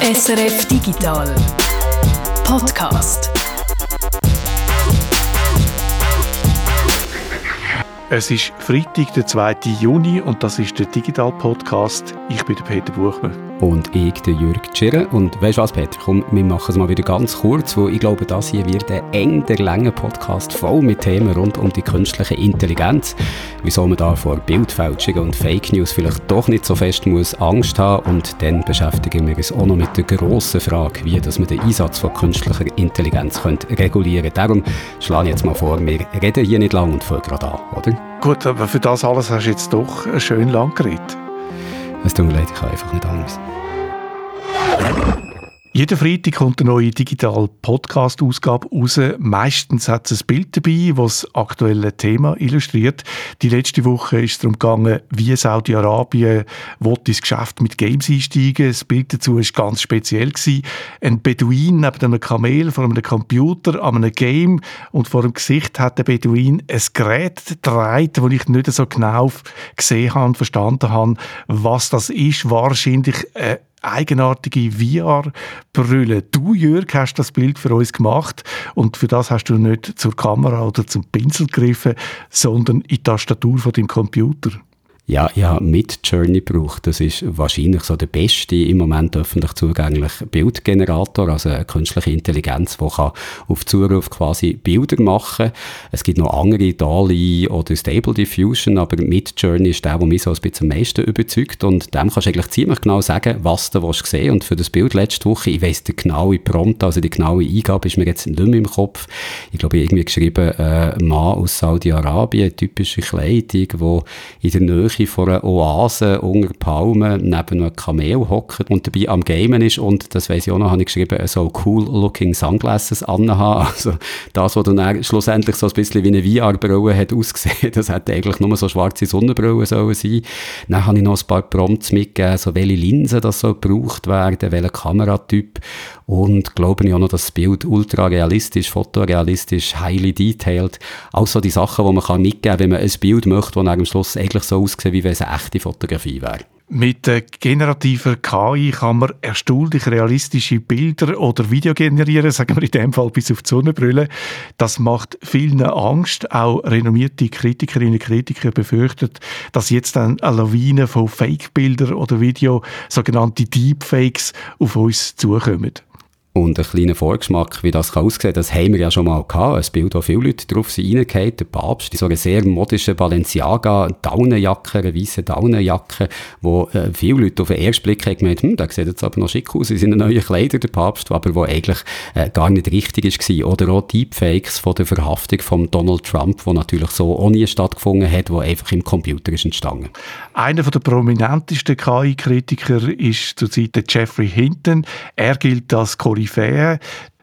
SRF Digital Podcast. Es ist Freitag, der 2. Juni und das ist der Digital Podcast. Ich bin Peter Buchmann. Und ich, der Jürg Tschirren. Und weißt du was, Peter? Komm, wir machen es mal wieder ganz kurz, weil ich glaube, das hier wird ein eng der lange Podcast voll mit Themen rund um die künstliche Intelligenz. Wieso man da vor Bildfälschungen und Fake News vielleicht doch nicht so fest muss Angst haben. Und dann beschäftigen wir uns auch noch mit der grossen Frage, wie dass man den Einsatz von künstlicher Intelligenz könnte regulieren könnte. Darum schlage ich jetzt mal vor, wir reden hier nicht lang und fangen gerade an, oder? Gut, aber für das alles hast du jetzt doch schön lang geredet. Es tut mir leid, ich habe einfach nicht anders. Jeden Freitag kommt eine neue digitale Podcast-Ausgabe raus. Meistens hat es ein Bild dabei, das das aktuelle Thema illustriert. Die letzte Woche ist es darum gegangen, wie Saudi-Arabien ins Geschäft mit Games einsteigen. Das Bild dazu war ganz speziell. Gewesen. Ein Beduin neben einem Kamel vor einem Computer an einem Game und vor dem Gesicht hat der Beduin ein Gerät gedreht, das ich nicht so genau gesehen habe und verstanden habe, was das ist. Wahrscheinlich eine eigenartige VR-Brille. Du, Jörg, hast das Bild für uns gemacht und für das hast du nicht zur Kamera oder zum Pinsel gegriffen, sondern in die Tastatur von deinem Computer. Ja, habe mit Journey gebraucht. Das ist wahrscheinlich so der beste im Moment öffentlich zugängliche Bildgenerator, also eine künstliche Intelligenz, die kann auf Zuruf quasi Bilder machen. Es gibt noch andere, DALI oder Stable Diffusion, aber mit Journey ist der, der mich so ein bisschen am meisten überzeugt und dem kannst du eigentlich ziemlich genau sagen, was du willst sehen und für das Bild letzte Woche, ich weiss die genaue Prompt, also die genaue Eingabe ist mir jetzt nicht mehr im Kopf. Ich glaube, ich irgendwie geschrieben, äh, Mann aus Saudi-Arabien, typische Kleidung, wo in der Nähe Nähe von einer Oase unter Palmen neben einem Kamel hockt und dabei am Gamen ist und, das weiss ich auch noch, habe ich geschrieben, so cool-looking Sunglasses anhaben. Also das, was dann schlussendlich so ein bisschen wie eine VR-Brille hat ausgesehen, das hätte eigentlich nur so schwarze Sonnenbrille sollen sein. Dann habe ich noch ein paar Prompts mitgegeben, so welche Linsen das so gebraucht werden, welcher Kameratyp und glaube ich auch noch, dass das Bild ultra realistisch, fotorealistisch, highly detailed, auch so die Sachen, die man kann mitgeben kann, wenn man ein Bild möchte, das am Schluss eigentlich so aussieht, wie wenn es eine echte Fotografie wäre. Mit der generativer KI kann man erstaunlich realistische Bilder oder Video generieren, sagen wir in dem Fall bis auf die Sonnenbrille. Das macht vielen Angst. Auch renommierte Kritikerinnen und Kritiker befürchten, dass jetzt dann eine Lawine von Fake-Bildern oder Video, sogenannte Deepfakes, auf uns zukommen. Und einen kleinen Vorgeschmack, wie das aussehen kann, das haben wir ja schon mal gehabt. Ein Bild, wo viele Leute drauf sind reingefallen. Der Papst in so einer sehr modischen Balenciaga, Daunenjacke, eine weisse Daunenjacke, wo äh, viele Leute auf den ersten Blick haben gemeint, hm, der sieht jetzt aber noch schick aus in seinen neuen Kleidern, der Papst, aber wo eigentlich äh, gar nicht richtig war. Oder auch Deepfakes von der Verhaftung von Donald Trump, wo natürlich so auch nie stattgefunden hat, wo einfach im Computer ist entstanden. Einer der prominentesten KI-Kritiker ist zurzeit Jeffrey Hinton. Er gilt als Koryphäe Koryphäe,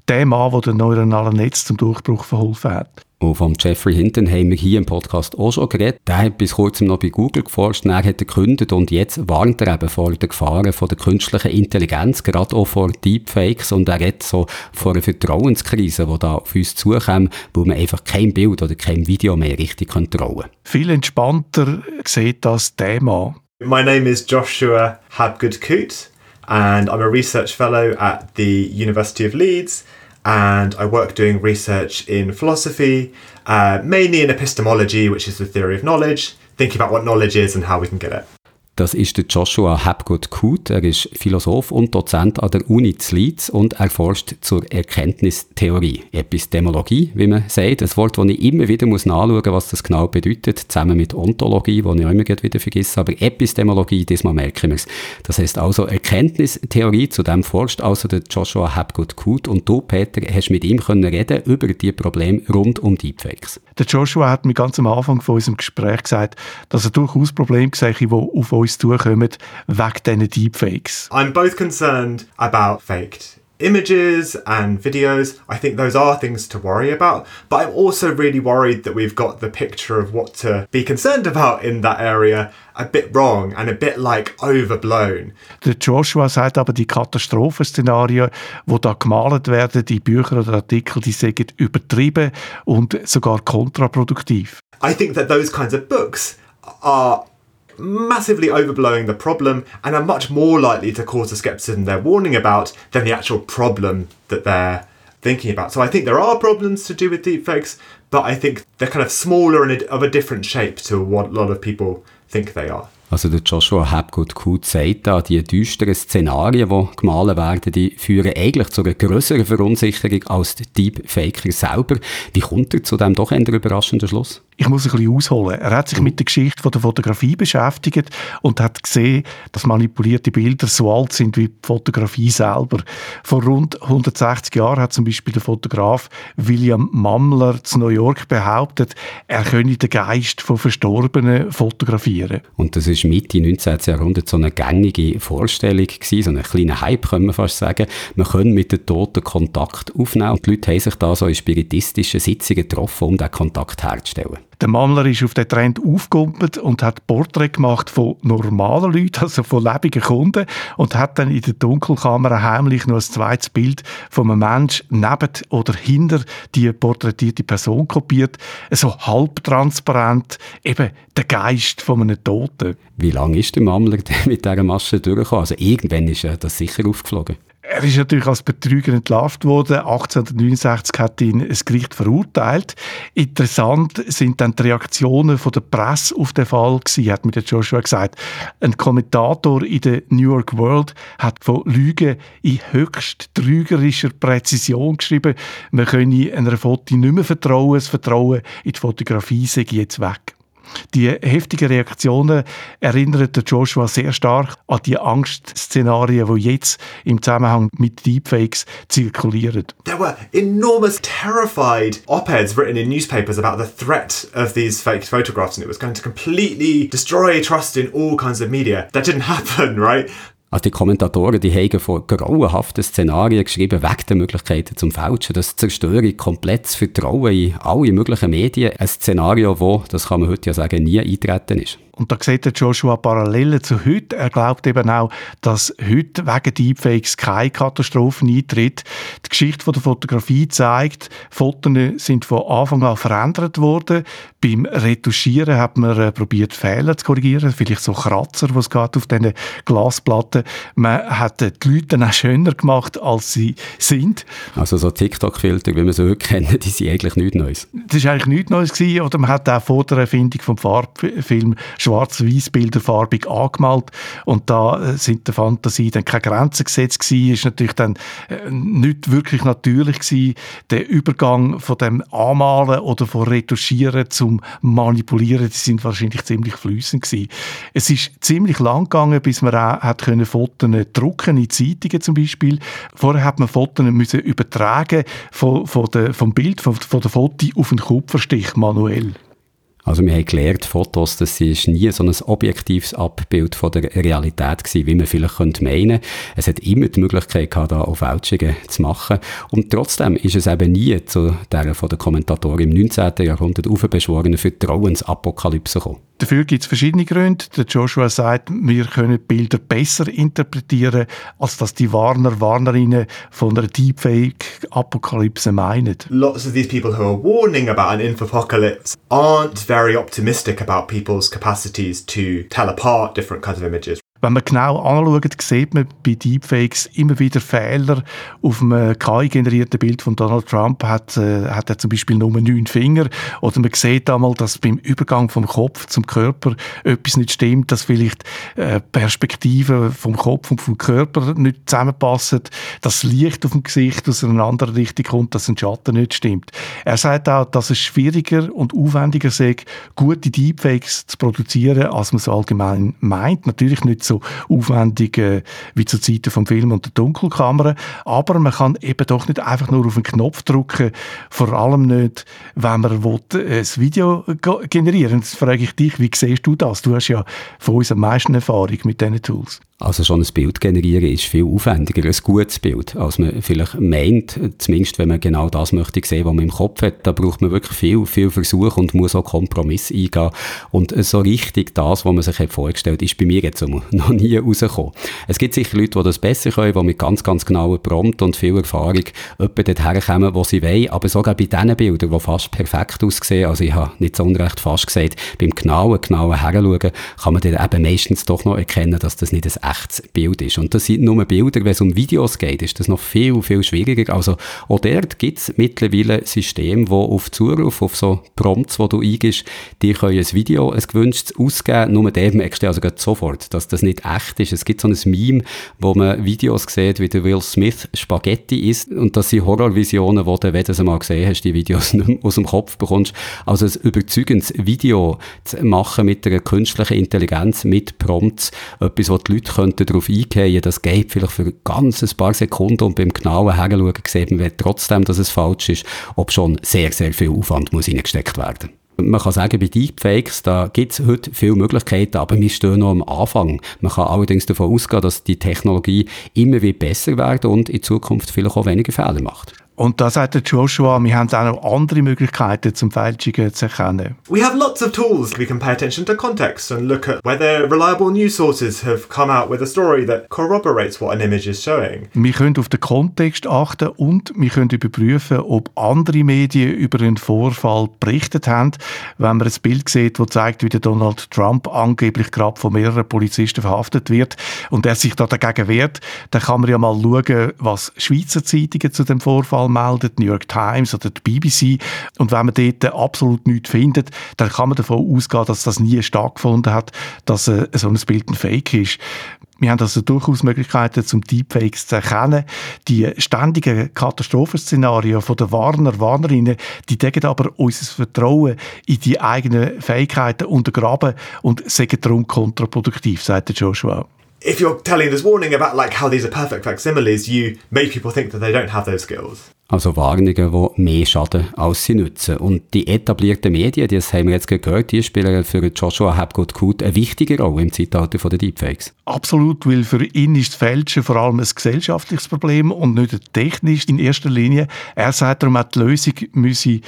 der Mann, der den neuronalen Netz zum Durchbruch verholfen hat. Und vom Jeffrey Hinton haben wir hier im Podcast auch schon geredet. Der hat bis kurzem noch bei Google geforscht, er hat er gekündigt und jetzt warnt er eben vor den Gefahren von der künstlichen Intelligenz, gerade auch vor Deepfakes und er redet so vor einer Vertrauenskrise, die da auf uns zukommt, wo man einfach kein Bild oder kein Video mehr richtig kontrollen kann. Viel entspannter sieht das Thema. My name is Joshua Habgood-Coote. And I'm a research fellow at the University of Leeds. And I work doing research in philosophy, uh, mainly in epistemology, which is the theory of knowledge, thinking about what knowledge is and how we can get it. Das ist der Joshua Hapgood Kut. Er ist Philosoph und Dozent an der Uni zu und er forscht zur Erkenntnistheorie, Epistemologie, wie man sagt. Ein Wort, das ich immer wieder muss nachschauen muss, was das genau bedeutet, zusammen mit Ontologie, das ich auch immer wieder vergesse. Aber Epistemologie, diesmal merken wir es. Das heißt also Erkenntnistheorie, zu dem forscht also der Joshua Hapgood Kut. Und du, Peter, hast mit ihm können reden über die Probleme rund um Deepfakes. Der Joshua hat mir ganz am Anfang von unserem Gespräch gesagt, dass er durchaus Probleme sehe, die auf zukommen wegen diesen Deepfakes. I'm both concerned about faked images and videos. I think those are things to worry about. But I'm also really worried that we've got the picture of what to be concerned about in that area a bit wrong and a bit like overblown. Der Joshua sagt aber, die Katastrophenszenarien, die da gemalt werden, die Bücher oder Artikel, die sind übertrieben und sogar kontraproduktiv. I think that those kinds of books are massively overblowing the problem and are much more likely to cause the skepticism they're warning about than the actual problem that they're thinking about. So I think there are problems to do with deepfakes, but I think they're kind of smaller and of a different shape to what a lot of people think they are. Also der Joshua Hapgood-Kut sagt da, die düsteren Szenarien, die gemalt werden, die führen eigentlich zu einer größeren Verunsicherung als der Deepfaker selber. Wie kommt er zu dem doch eher überraschenden Schluss? Ich muss ein bisschen ausholen. Er hat sich mit der Geschichte von der Fotografie beschäftigt und hat gesehen, dass manipulierte Bilder so alt sind wie die Fotografie selber. Vor rund 160 Jahren hat zum Beispiel der Fotograf William Mammler zu New York behauptet, er könne den Geist von Verstorbenen fotografieren. Und das ist Mitte 19. Jahrhundert so eine gängige Vorstellung gewesen, so ein kleiner Hype, können wir fast sagen. Man kann mit den Toten Kontakt aufnehmen und die Leute haben sich da so in spiritistischen Sitzungen getroffen, um diesen Kontakt herzustellen. Der Mammler ist auf den Trend aufgekumpelt und hat Porträt gemacht von normalen Leuten, also von lebenden Kunden und hat dann in der Dunkelkammer heimlich noch ein zweites Bild von einem Menschen neben oder hinter die porträtierte Person kopiert, so halbtransparent, eben der Geist von einem Toten. Wie lange ist der Mammler mit dieser Masche durchgekommen? Also irgendwann ist das sicher aufgeflogen. Er ist natürlich als Betrüger entlarvt worden. 1869 hat ihn ein Gericht verurteilt. Interessant sind dann die Reaktionen von der Presse auf den Fall gewesen, hat mir der Joshua gesagt. Ein Kommentator in der New York World hat von Lügen in höchst trügerischer Präzision geschrieben. Man könne einer Foto nicht mehr vertrauen. Das Vertrauen in die Fotografie sei jetzt weg. Die heftigen Reaktionen erinnern Joshua sehr stark an die Angstszenarien, die jetzt im Zusammenhang mit Deepfakes zirkulieren. There were enormous, terrified op-eds written in newspapers about the threat of these fake photographs, and it was going to completely destroy trust in all kinds of media. That didn't happen, right? Also die Kommentatoren, die haben von grauenhaften Szenarien geschrieben, wegen der Möglichkeiten zum Fälschen, das zerstöre komplettes Vertrauen in alle möglichen Medien. Ein Szenario, wo, das kann man heute ja sagen, nie eintreten ist. Und da sieht Joshua Parallelen zu heute. Er glaubt eben auch, dass heute wegen Deepfakes keine Katastrophen eintritt. Die Geschichte der Fotografie zeigt, Fotos sind von Anfang an verändert worden. Beim Retuschieren hat man äh, probiert, Fehler zu korrigieren, vielleicht so Kratzer, was geht auf diesen Glasplatten. Man hat die Leute auch schöner gemacht, als sie sind. Also so TikTok-Filter, wie wir sie heute kennen, die sind eigentlich nichts Neues. Das war eigentlich nichts Neues gewesen. Oder man hat auch vor der Erfindung vom Farbfilm Schwarz-Weiß-Bilder farbig angemalt und da äh, sind der Fantasie dann keine Grenzen gesetzt gewesen. Ist natürlich dann äh, nicht wirklich natürlich gewesen, der Übergang von dem Anmalen oder von Retuschieren zum Manipulieren, die sind wahrscheinlich ziemlich flüssig gewesen. Es ist ziemlich lang gegangen, bis man auch hat können Fotos drucken in Zeitungen zum Beispiel. Vorher hat man Fotos müssen übertragen von, von der, vom Bild, von, von der Foto auf den Kupferstich manuell. Also wir haben gelernt, Fotos, das ist nie so ein objektives Abbild von der Realität gewesen, wie man vielleicht könnte meinen. Es hat immer die Möglichkeit gehabt, da auf Fälschungen zu machen. Und trotzdem ist es eben nie zu der von den Kommentatoren im 19. Jahrhundert aufbeschworenen Vertrauensapokalypse gekommen. Dafür gibt es verschiedene Gründe. Der Joshua sagt, wir können Bilder besser interpretieren, als dass die Warner, Warnerinnen von einer Deepfake-Apokalypse meinen. Lots of these people who are warning about an infopocalypse aren't very optimistic about people's capacities to tell apart different kinds of images. Wenn man genau anschaut, sieht man bei Deepfakes immer wieder Fehler. Auf einem KI-generierten Bild von Donald Trump hat, äh, hat er zum Beispiel nur neun Finger. Oder man sieht einmal, dass beim Übergang vom Kopf zum Körper etwas nicht stimmt, dass vielleicht äh, Perspektiven vom Kopf und vom Körper nicht zusammenpassen, dass Licht auf dem Gesicht aus einer anderen Richtung kommt, dass ein Schatten nicht stimmt. Er sagt auch, dass es schwieriger und aufwendiger sei, gute Deepfakes zu produzieren, als man so allgemein meint. Natürlich nicht so aufwendig äh, wie zu Zeiten vom Film und der Dunkelkamera, aber man kann eben doch nicht einfach nur auf den Knopf drücken, vor allem nicht, wenn man will, äh, ein Video generieren Jetzt frage ich dich, wie siehst du das? Du hast ja von uns am meisten Erfahrung mit diesen Tools. Also schon ein Bild generieren ist viel aufwendiger, ein gutes Bild, als man vielleicht meint, zumindest wenn man genau das möchte sehen, was man im Kopf hat. Da braucht man wirklich viel, viel Versuch und muss auch Kompromiss eingehen. Und so richtig das, was man sich hat vorgestellt ist bei mir jetzt noch nie rausgekommen. Es gibt sicher Leute, die das besser können, die mit ganz, ganz genauen Prompt und viel Erfahrung etwa dorthin kommen, wo sie wollen. Aber sogar bei diesen Bildern, die fast perfekt aussehen, also ich habe nicht so unrecht fast gesagt, beim genauen, genauen Heranschauen kann man dann eben meistens doch noch erkennen, dass das nicht ein echtes Bild ist. Und das sind nur Bilder, wenn es um Videos geht, ist das noch viel, viel schwieriger. Also auch dort gibt es mittlerweile Systeme, die auf Zuruf, auf so Prompts, die du eingibst, die können ein Video, ein gewünschtes ausgeben, nur dem merkst du also sofort, dass das nicht echt ist. Es gibt so ein Meme, wo man Videos sieht, wie der Will Smith Spaghetti isst und das sind Horrorvisionen, wo du, wenn du mal gesehen hast, die Videos nicht mehr aus dem Kopf bekommst. Also ein überzeugendes Video zu machen mit einer künstlichen Intelligenz, mit Prompts, etwas, wo die Leute könnten darauf eingehen, das geht vielleicht für ganz ein paar Sekunden und beim genauen Heranschauen sieht man trotzdem, dass es falsch ist, ob schon sehr, sehr viel Aufwand muss reingesteckt werden. Man kann sagen, bei Deepfakes, da es heute viele Möglichkeiten, aber wir stehen noch am Anfang. Man kann allerdings davon ausgehen, dass die Technologie immer wieder besser wird und in Zukunft vielleicht auch weniger Fehler macht. Und da sagt Joshua, wir haben auch noch andere Möglichkeiten, zum Fälschungen zu erkennen. We have lots of tools. We can pay attention to context and look at whether reliable news sources have come out with a story that corroborates what an image is showing. Wir können auf den Kontext achten und wir können überprüfen, ob andere Medien über einen Vorfall berichtet haben. Wenn man ein Bild sieht, das zeigt, wie der Donald Trump angeblich gerade von mehreren Polizisten verhaftet wird und er sich da dagegen wehrt, dann kann man ja mal schauen, was Schweizer Zeitungen zu dem Vorfall Fall meldet, New York Times oder die BBC. Und wenn man dort absolut nichts findet, dann kann man davon ausgehen, dass das nie stattgefunden hat, dass äh, so ein Bild ein Fake ist. Wir haben also durchaus Möglichkeiten, zum Deepfakes zu erkennen. Die ständigen Katastrophenszenarien von den Warner, Warnerinnen, die decken aber unser Vertrauen in die eigenen Fähigkeiten untergraben und sind darum kontraproduktiv, sagt Joshua. If you're telling this warning about like how these are perfect facsimiles, you make people think that they don't have those skills. Also Warnungen, die mehr schaden, als sie nützen. Und die etablierten Medien, das haben wir jetzt gehört, die spielen für Joshua Hapgood Kut eine wichtige Rolle im Zeitalter der Deepfakes. Absolut, weil für ihn ist das Fälschen vor allem ein gesellschaftliches Problem und nicht ein technisches in erster Linie. Er sagt darum, auch die Lösung müsse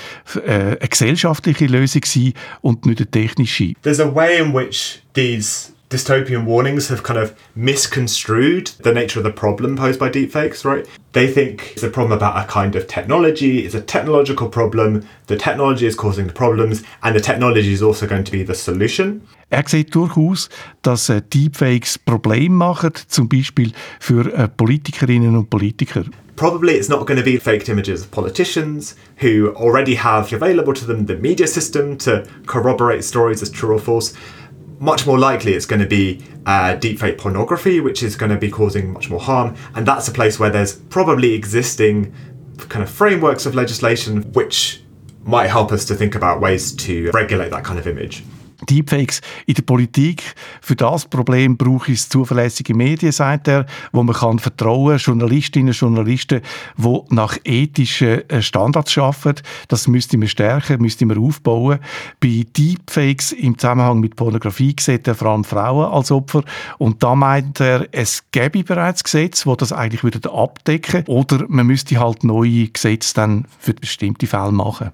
äh, eine gesellschaftliche Lösung sein und nicht eine technische. There's a way in which these dystopian warnings have kind of misconstrued the nature of the problem posed by deepfakes, right? They think it's a problem about a kind of technology, it's a technological problem, the technology is causing the problems, and the technology is also going to be the solution. Er sieht durchaus, dass äh, Deepfakes Probleme machen, zum Beispiel für äh, Politikerinnen und Politiker. Probably it's not going to be faked images of politicians who already have available to them the media system to corroborate stories as true or false. Much more likely it's going to be uh, deepfake pornography, which is going to be causing much more harm. And that's a place where there's probably existing kind of frameworks of legislation which might help us to think about ways to regulate that kind of image. Deepfakes in der Politik. Für das Problem brauche ich zuverlässige Medien, sagt er, wo man kann vertrauen, Journalistinnen und Journalisten, die nach ethischen äh, Standards arbeiten. Das müsste man stärken, müsste man aufbauen. Bei Deepfakes im Zusammenhang mit Pornografie sieht er vor allem Frauen als Opfer. Und da meint er, es gäbe bereits Gesetze, die das eigentlich abdecken würden. Oder man müsste halt neue Gesetze dann für bestimmte Fälle machen.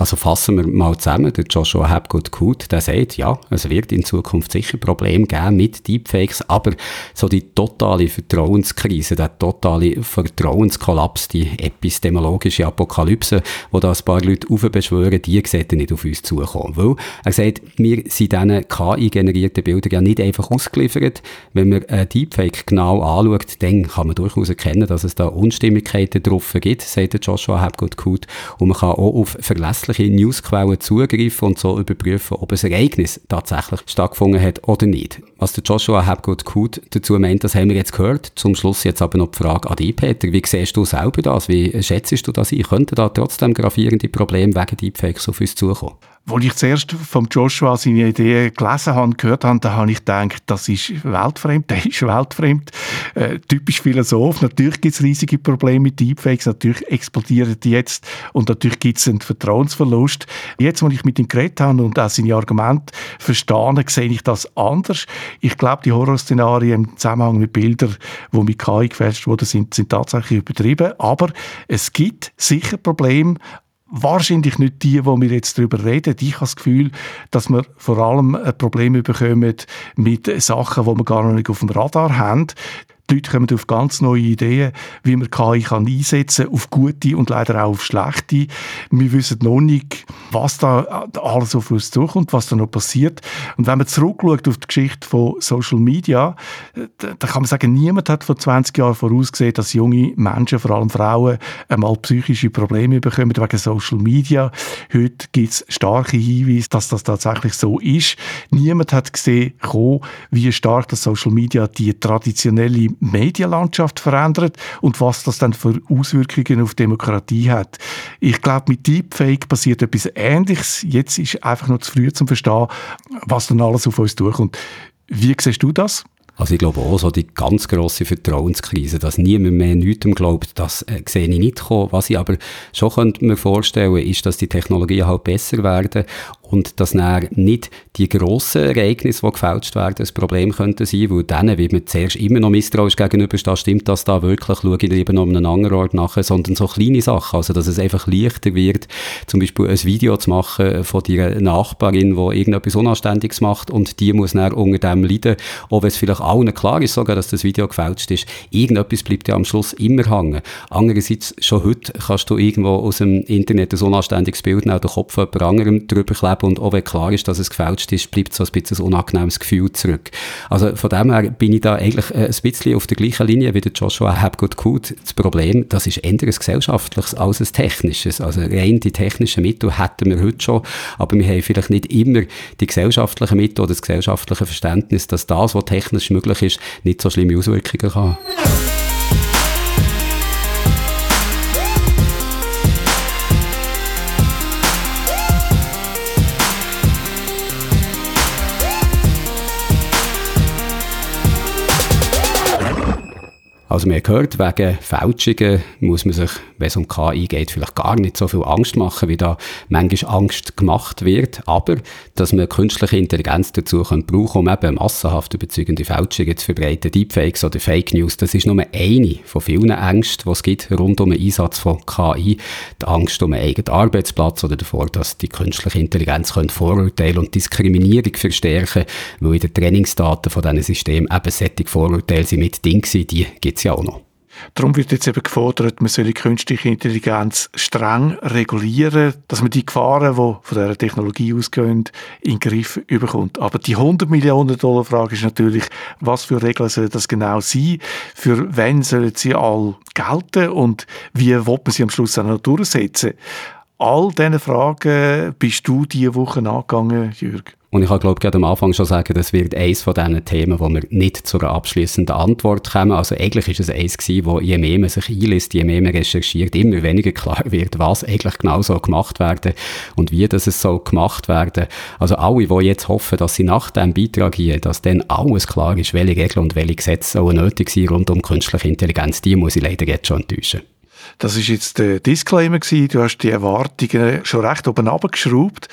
Also fassen wir mal zusammen. Der Joshua Hapgood Kut, der sagt, ja, es wird in Zukunft sicher Probleme geben mit Deepfakes, aber so die totale Vertrauenskrise, der totale Vertrauenskollaps, die epistemologische Apokalypse, wo da ein paar Leute aufbeschwören, die sehen nicht auf uns zukommen. Weil er sagt, wir sind diesen KI-generierten Bildern ja nicht einfach ausgeliefert. Wenn man ein Deepfake genau anschaut, dann kann man durchaus erkennen, dass es da Unstimmigkeiten drauf gibt, sagt Joshua Hapgood Kut. Und man kann auch auf verlässliche verlässliche Newsquellen zugreifen und so überprüfen, ob ein Ereignis tatsächlich stattgefunden hat oder nicht. Was der Joshua Hapgood Kut dazu meint, das haben wir jetzt gehört. Zum Schluss jetzt aber noch die Frage an dich, Peter. Wie siehst du selber das? Wie schätzt du das ein? Könnten da trotzdem gravierende Probleme wegen Deepfakes auf uns zukommen? Als ich zuerst von Joshua seine Idee gelesen habe, gehört habe, da habe ich gedacht, das ist weltfremd, der ist weltfremd. Äh, typisch Philosoph. Natürlich gibt es riesige Probleme mit Deepfakes, natürlich explodieren die jetzt und natürlich gibt es einen Vertrauensverlust. Jetzt, als ich mit ihm geredet habe und auch seine Argumente verstehe, sehe ich das anders. Ich glaube, die Horrorszenarien im Zusammenhang mit Bildern, die mit KI gefälscht wurden, sind, sind tatsächlich übertrieben. Aber es gibt sicher Probleme, wahrscheinlich nicht die, wo wir jetzt darüber reden. Ich habe das Gefühl, dass wir vor allem ein Problem bekommen mit Sachen, die wir gar noch nicht auf dem Radar haben. Die Leute kommen auf ganz neue Ideen, wie man KI kann einsetzen kann, auf gute und leider auch auf schlechte. Wir wissen noch nicht, was da alles auf uns zukommt, was da noch passiert. Und wenn man zurückschaut auf die Geschichte von Social Media, da kann man sagen, niemand hat vor 20 Jahren vorausgesehen, dass junge Menschen, vor allem Frauen, einmal psychische Probleme bekommen wegen Social Media. Heute gibt es starke Hinweise, dass das tatsächlich so ist. Niemand hat gesehen, wie stark das Social Media die traditionelle Medienlandschaft verändert und was das dann für Auswirkungen auf Demokratie hat. Ich glaube, mit Deepfake passiert etwas Ähnliches. Jetzt ist einfach noch zu früh zum Verstehen, was dann alles auf uns durchkommt. Wie siehst du das? Also ich glaube auch so die ganz grosse Vertrauenskrise, dass niemand mehr nichts glaubt, das äh, sehe ich nicht kommen. Was ich aber schon könnte mir vorstellen, ist, dass die Technologien halt besser werden und dass dann nicht die grossen Ereignisse, die gefälscht werden, ein Problem könnten sein, weil denen wird man zuerst immer noch misstrauisch gegenüberstehen, stimmt das da wirklich, schaue ich lieber noch einen anderen Ort nachher, sondern so kleine Sachen, also dass es einfach leichter wird, zum Beispiel ein Video zu machen von deiner Nachbarin, die irgendetwas Unanständiges macht und die muss dann unter dem leiden, auch wenn es vielleicht allen klar ist sogar, dass das Video gefälscht ist, irgendetwas bleibt ja am Schluss immer hängen. Andererseits, schon heute kannst du irgendwo aus dem Internet ein unanständiges Bild nehmen, den Kopf jemand anderem drüber kleben und auch wenn klar ist, dass es gefälscht ist, bleibt so ein bisschen ein unangenehmes Gefühl zurück. Also von dem her bin ich da eigentlich äh, ein bisschen auf der gleichen Linie wie der Joshua Hapgood Good. Das Problem, das ist eher ein gesellschaftliches als ein technisches. Also rein die technischen Mittel hätten wir heute schon, aber wir haben vielleicht nicht immer die gesellschaftlichen Mittel oder das gesellschaftliche Verständnis, dass das, was technisch möglich ist, nicht so schlimme Auswirkungen kann. Also man gehört, wegen Fälschungen muss man sich, wenn es um KI geht, vielleicht gar nicht so viel Angst machen, wie da manchmal Angst gemacht wird. Aber, dass man künstliche Intelligenz dazu kann brauchen, um eben massenhaft überzeugende Fälschungen zu verbreiten, Deepfakes oder Fake News, das ist nur eine von vielen Ängsten, die es gibt rund um den Einsatz von KI. Die Angst um einen eigenen Arbeitsplatz oder davor, dass die künstliche Intelligenz Vorurteile und Diskriminierung verstärken weil in den Trainingsdaten von diesen Systemen eben solche Vorurteile sind mit Dingen, die gibt es ja auch noch. Darum wird jetzt eben gefordert, man soll künstliche Intelligenz streng regulieren, dass man die Gefahren, die von dieser Technologie ausgehen, in den Griff überkommt. Aber die 100 Millionen Dollar Frage ist natürlich, was für Regeln sollen das genau sein? Für wen sollen sie all gelten? Und wie wird man sie am Schluss auch noch durchsetzen? All diese Fragen bist du diese Woche angegangen, Jürg. Und ich glaube gerade am Anfang schon sagen, das wird eines von diesen Themen, wo wir nicht zu einer abschließenden Antwort kommen. Also eigentlich ist es eins gewesen, wo je mehr man sich einliest, je mehr man recherchiert, immer weniger klar wird, was eigentlich genau so gemacht werden und wie das es soll gemacht werden. Also alle, die jetzt hoffen, dass sie nach diesem Beitrag hier, dass dann alles klar ist, welche Regeln und welche Gesetze sollen nötig sind rund um künstliche Intelligenz, die muss ich leider jetzt schon enttäuschen. Das ist jetzt der Disclaimer gewesen. Du hast die Erwartungen schon recht oben abgeschraubt.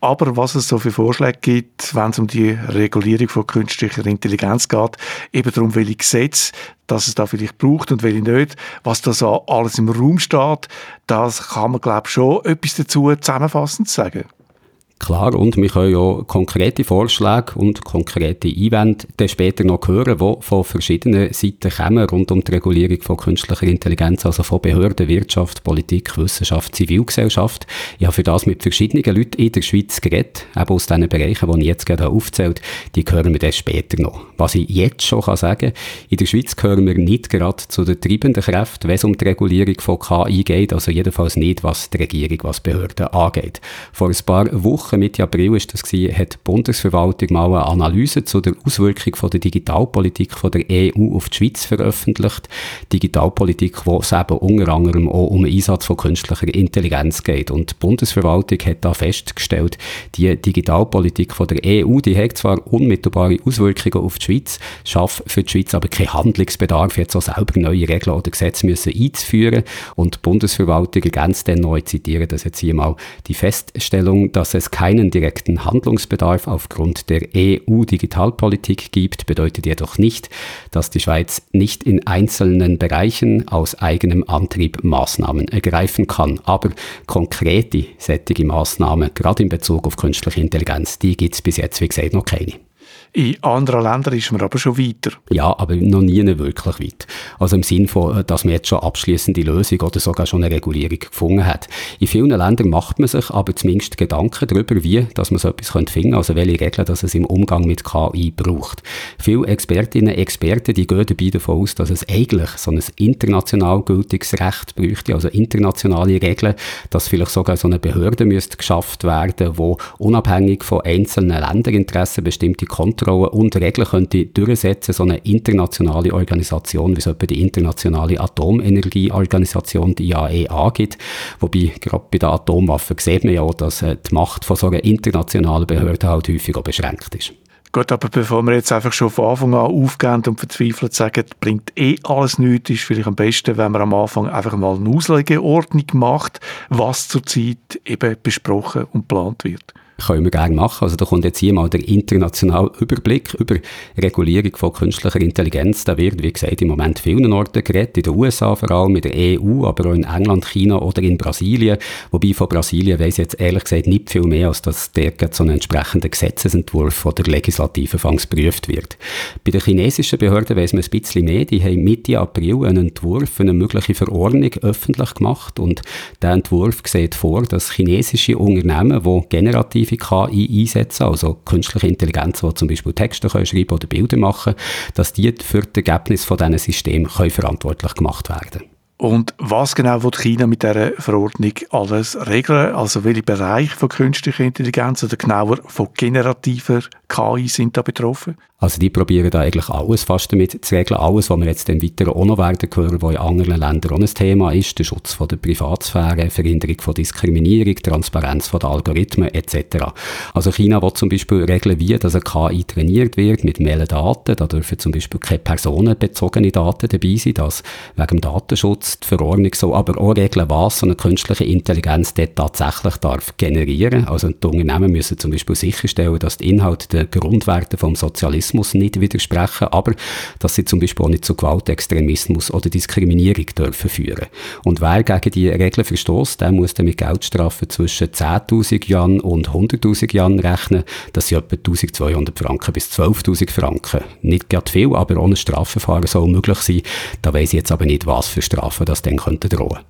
Aber was es so für Vorschläge gibt, wenn es um die Regulierung von künstlicher Intelligenz geht, eben darum, welche Gesetze dass es da vielleicht braucht und welche nicht, was da so alles im Raum steht, das kann man, glaube ich, schon etwas dazu zusammenfassend sagen. Klar, und wir können ja konkrete Vorschläge und konkrete Einwände dann später noch hören, die von verschiedenen Seiten kommen, rund um die Regulierung von künstlicher Intelligenz, also von Behörden, Wirtschaft, Politik, Wissenschaft, Zivilgesellschaft. Ich habe für das mit verschiedenen Leuten in der Schweiz geredet, eben aus diesen Bereichen, die ich jetzt gerade aufzählt die hören wir dann später noch. Was ich jetzt schon kann sagen in der Schweiz gehören wir nicht gerade zu den treibenden Kräften, wenn es um die Regulierung von KI geht, also jedenfalls nicht, was die Regierung, was Behörden angeht. Vor ein paar Wochen Woche, Mitte April ist das gewesen, hat die Bundesverwaltung mal eine Analyse zu der Auswirkung von der Digitalpolitik von der EU auf die Schweiz veröffentlicht. Digitalpolitik, wo es eben unter anderem auch um den Einsatz von künstlicher Intelligenz geht. Und die Bundesverwaltung hat da festgestellt, die Digitalpolitik von der EU, die hat zwar unmittelbare Auswirkungen auf die Schweiz, schafft für die Schweiz aber keinen Handlungsbedarf, jetzt auch selber neue Regeln oder Gesetze müssen einzuführen. Und die Bundesverwaltung ergänzt dann neu, zitiere das jetzt hier mal, die Feststellung, dass es keinen direkten Handlungsbedarf aufgrund der EU-Digitalpolitik gibt, bedeutet jedoch nicht, dass die Schweiz nicht in einzelnen Bereichen aus eigenem Antrieb Maßnahmen ergreifen kann. Aber konkrete, sättige Maßnahmen, gerade in Bezug auf künstliche Intelligenz, die gibt es bis jetzt, wie gesagt, noch keine. In anderen Ländern ist man aber schon weiter. Ja, aber noch nie wirklich weit. Also im Sinn von, dass man jetzt schon abschließende Lösung oder sogar schon eine Regulierung gefunden hat. In vielen Ländern macht man sich aber zumindest Gedanken darüber, wie dass man so etwas finden könnte, also welche Regeln dass es im Umgang mit KI braucht. Viele Expertinnen und Experten die gehen dabei davon aus, dass es eigentlich so ein international gültiges Recht bräuchte, also internationale Regeln, dass vielleicht sogar so eine Behörde müsste geschafft werden, wo unabhängig von einzelnen Länderinteressen bestimmte Kontrollen Kontrolle und Regeln könnte durchsetzen, so eine internationale Organisation, wie es etwa die Internationale Atomenergieorganisation, die IAEA, e gibt. Wobei, gerade bei den Atomwaffen sieht man ja auch, dass äh, die Macht von so einer internationalen Behörde halt häufig auch beschränkt ist. Gut, aber bevor wir jetzt einfach schon von Anfang an aufgehen und verzweifelt sagen, bringt eh alles nichts, ist vielleicht am besten, wenn man am Anfang einfach mal eine Auslegeordnung macht, was zurzeit eben besprochen und geplant wird können wir gerne machen. Also da kommt jetzt hier mal der internationale Überblick über Regulierung von künstlicher Intelligenz. Da wird, wie gesagt, im Moment vielen Orten geredet, in den USA vor allem, in der EU, aber auch in England, China oder in Brasilien. Wobei von Brasilien weiss ich jetzt ehrlich gesagt nicht viel mehr, als dass dort so ein entsprechender Gesetzesentwurf von der Legislative fangs geprüft wird. Bei den chinesischen Behörden weiss man ein bisschen mehr. Die haben Mitte April einen Entwurf für eine mögliche Verordnung öffentlich gemacht und der Entwurf sieht vor, dass chinesische Unternehmen, die generativ KI einsetzen, also künstliche Intelligenz, die zum Beispiel Texte können schreiben oder Bilder machen, dass die für das Ergebnis von diesen Systemen können verantwortlich gemacht werden und was genau wird China mit dieser Verordnung alles regeln? Also welche Bereiche von künstlicher Intelligenz oder genauer von generativer KI sind da betroffen? Also die probieren da eigentlich alles fast damit zu regeln. Alles, was wir jetzt dann weiter auch noch werden hören, was in anderen Ländern auch ein Thema ist. Der Schutz von der Privatsphäre, Verhinderung von Diskriminierung, Transparenz von den Algorithmen etc. Also China will zum Beispiel regeln, wie dass eine KI trainiert wird mit mehreren Daten. Da dürfen zum Beispiel keine personenbezogene Daten dabei sein, das wegen dem Datenschutz die Verordnung so, aber auch regeln, was so eine künstliche Intelligenz dort tatsächlich darf generieren. Also die Unternehmen müssen zum Beispiel sicherstellen, dass die Inhalte den Grundwerten vom Sozialismus Rassismus nicht widersprechen, aber dass sie zum Beispiel auch nicht zu Gewaltextremismus oder Diskriminierung dürfen führen. Und wer gegen die Regeln verstößt, der muss dann mit Geldstrafen zwischen 10.000 Jan und 100.000 Jan rechnen. Das sind etwa 1.200 Franken bis 12.000 Franken. Nicht gerade viel, aber ohne Strafverfahren soll möglich sein. Da weiß ich jetzt aber nicht, was für Strafen das dann könnte drohen.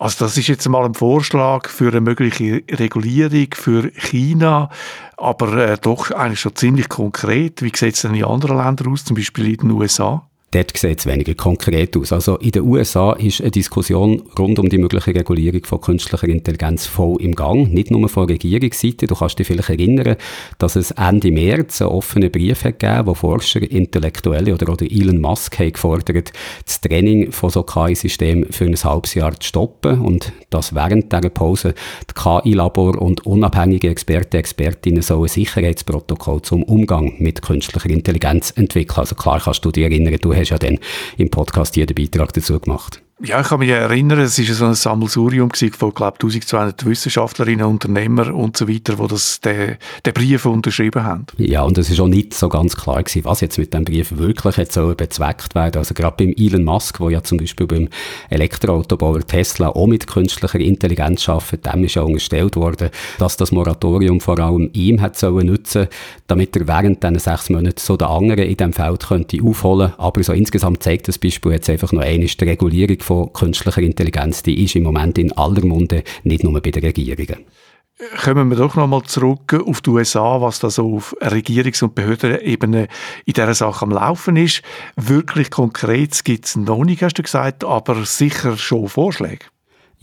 Also das ist jetzt mal ein Vorschlag für eine mögliche Regulierung für China, aber äh, doch eigentlich schon ziemlich konkret. Wie sieht es denn in anderen Ländern aus, zum Beispiel in den USA? Dort sieht es weniger konkret aus. Also in den USA ist eine Diskussion rund um die mögliche Regulierung von künstlicher Intelligenz voll im Gang. Nicht nur von Regierungsseite. Du kannst dich vielleicht erinnern, dass es Ende März einen offenen Brief hat gegeben, wo Forscher, Intellektuelle oder, oder Elon Musk haben gefordert, das Training von so KI-Systemen für ein halbes Jahr zu stoppen und dass während dieser Pause die KI-Labor und unabhängige Experten, Expertinnen so ein Sicherheitsprotokoll zum Umgang mit künstlicher Intelligenz entwickeln. Also klar kannst du dich erinnern, du hast ja dann im Podcast jeden Beitrag dazu gemacht. Ja, ich kann mich erinnern, es war so ein Sammelsurium von, glaube 1200 Wissenschaftlerinnen, Unternehmer und so weiter, die das, den, den Brief unterschrieben haben. Ja, und es ist auch nicht so ganz klar gewesen, was jetzt mit dem Brief wirklich jetzt so bezweckt werden. Also gerade beim Elon Musk, der ja zum Beispiel beim Elektroautobauer Tesla auch mit künstlicher Intelligenz arbeitet, dem ist ja unterstellt worden, dass das Moratorium vor allem ihm hat sollen nutzen, damit er während diesen sechs Monaten so den anderen in diesem Feld könnte aufholen. Aber so insgesamt zeigt das Beispiel jetzt einfach noch einmal die Regulierung von künstlicher Intelligenz, die ist im Moment in aller Munde, nicht nur bei den Regierungen. Kommen wir doch nochmal zurück auf die USA, was da so auf Regierungs- und Behördenebene in dieser Sache am Laufen ist. Wirklich konkret gibt es noch nicht, hast du gesagt, aber sicher schon Vorschläge.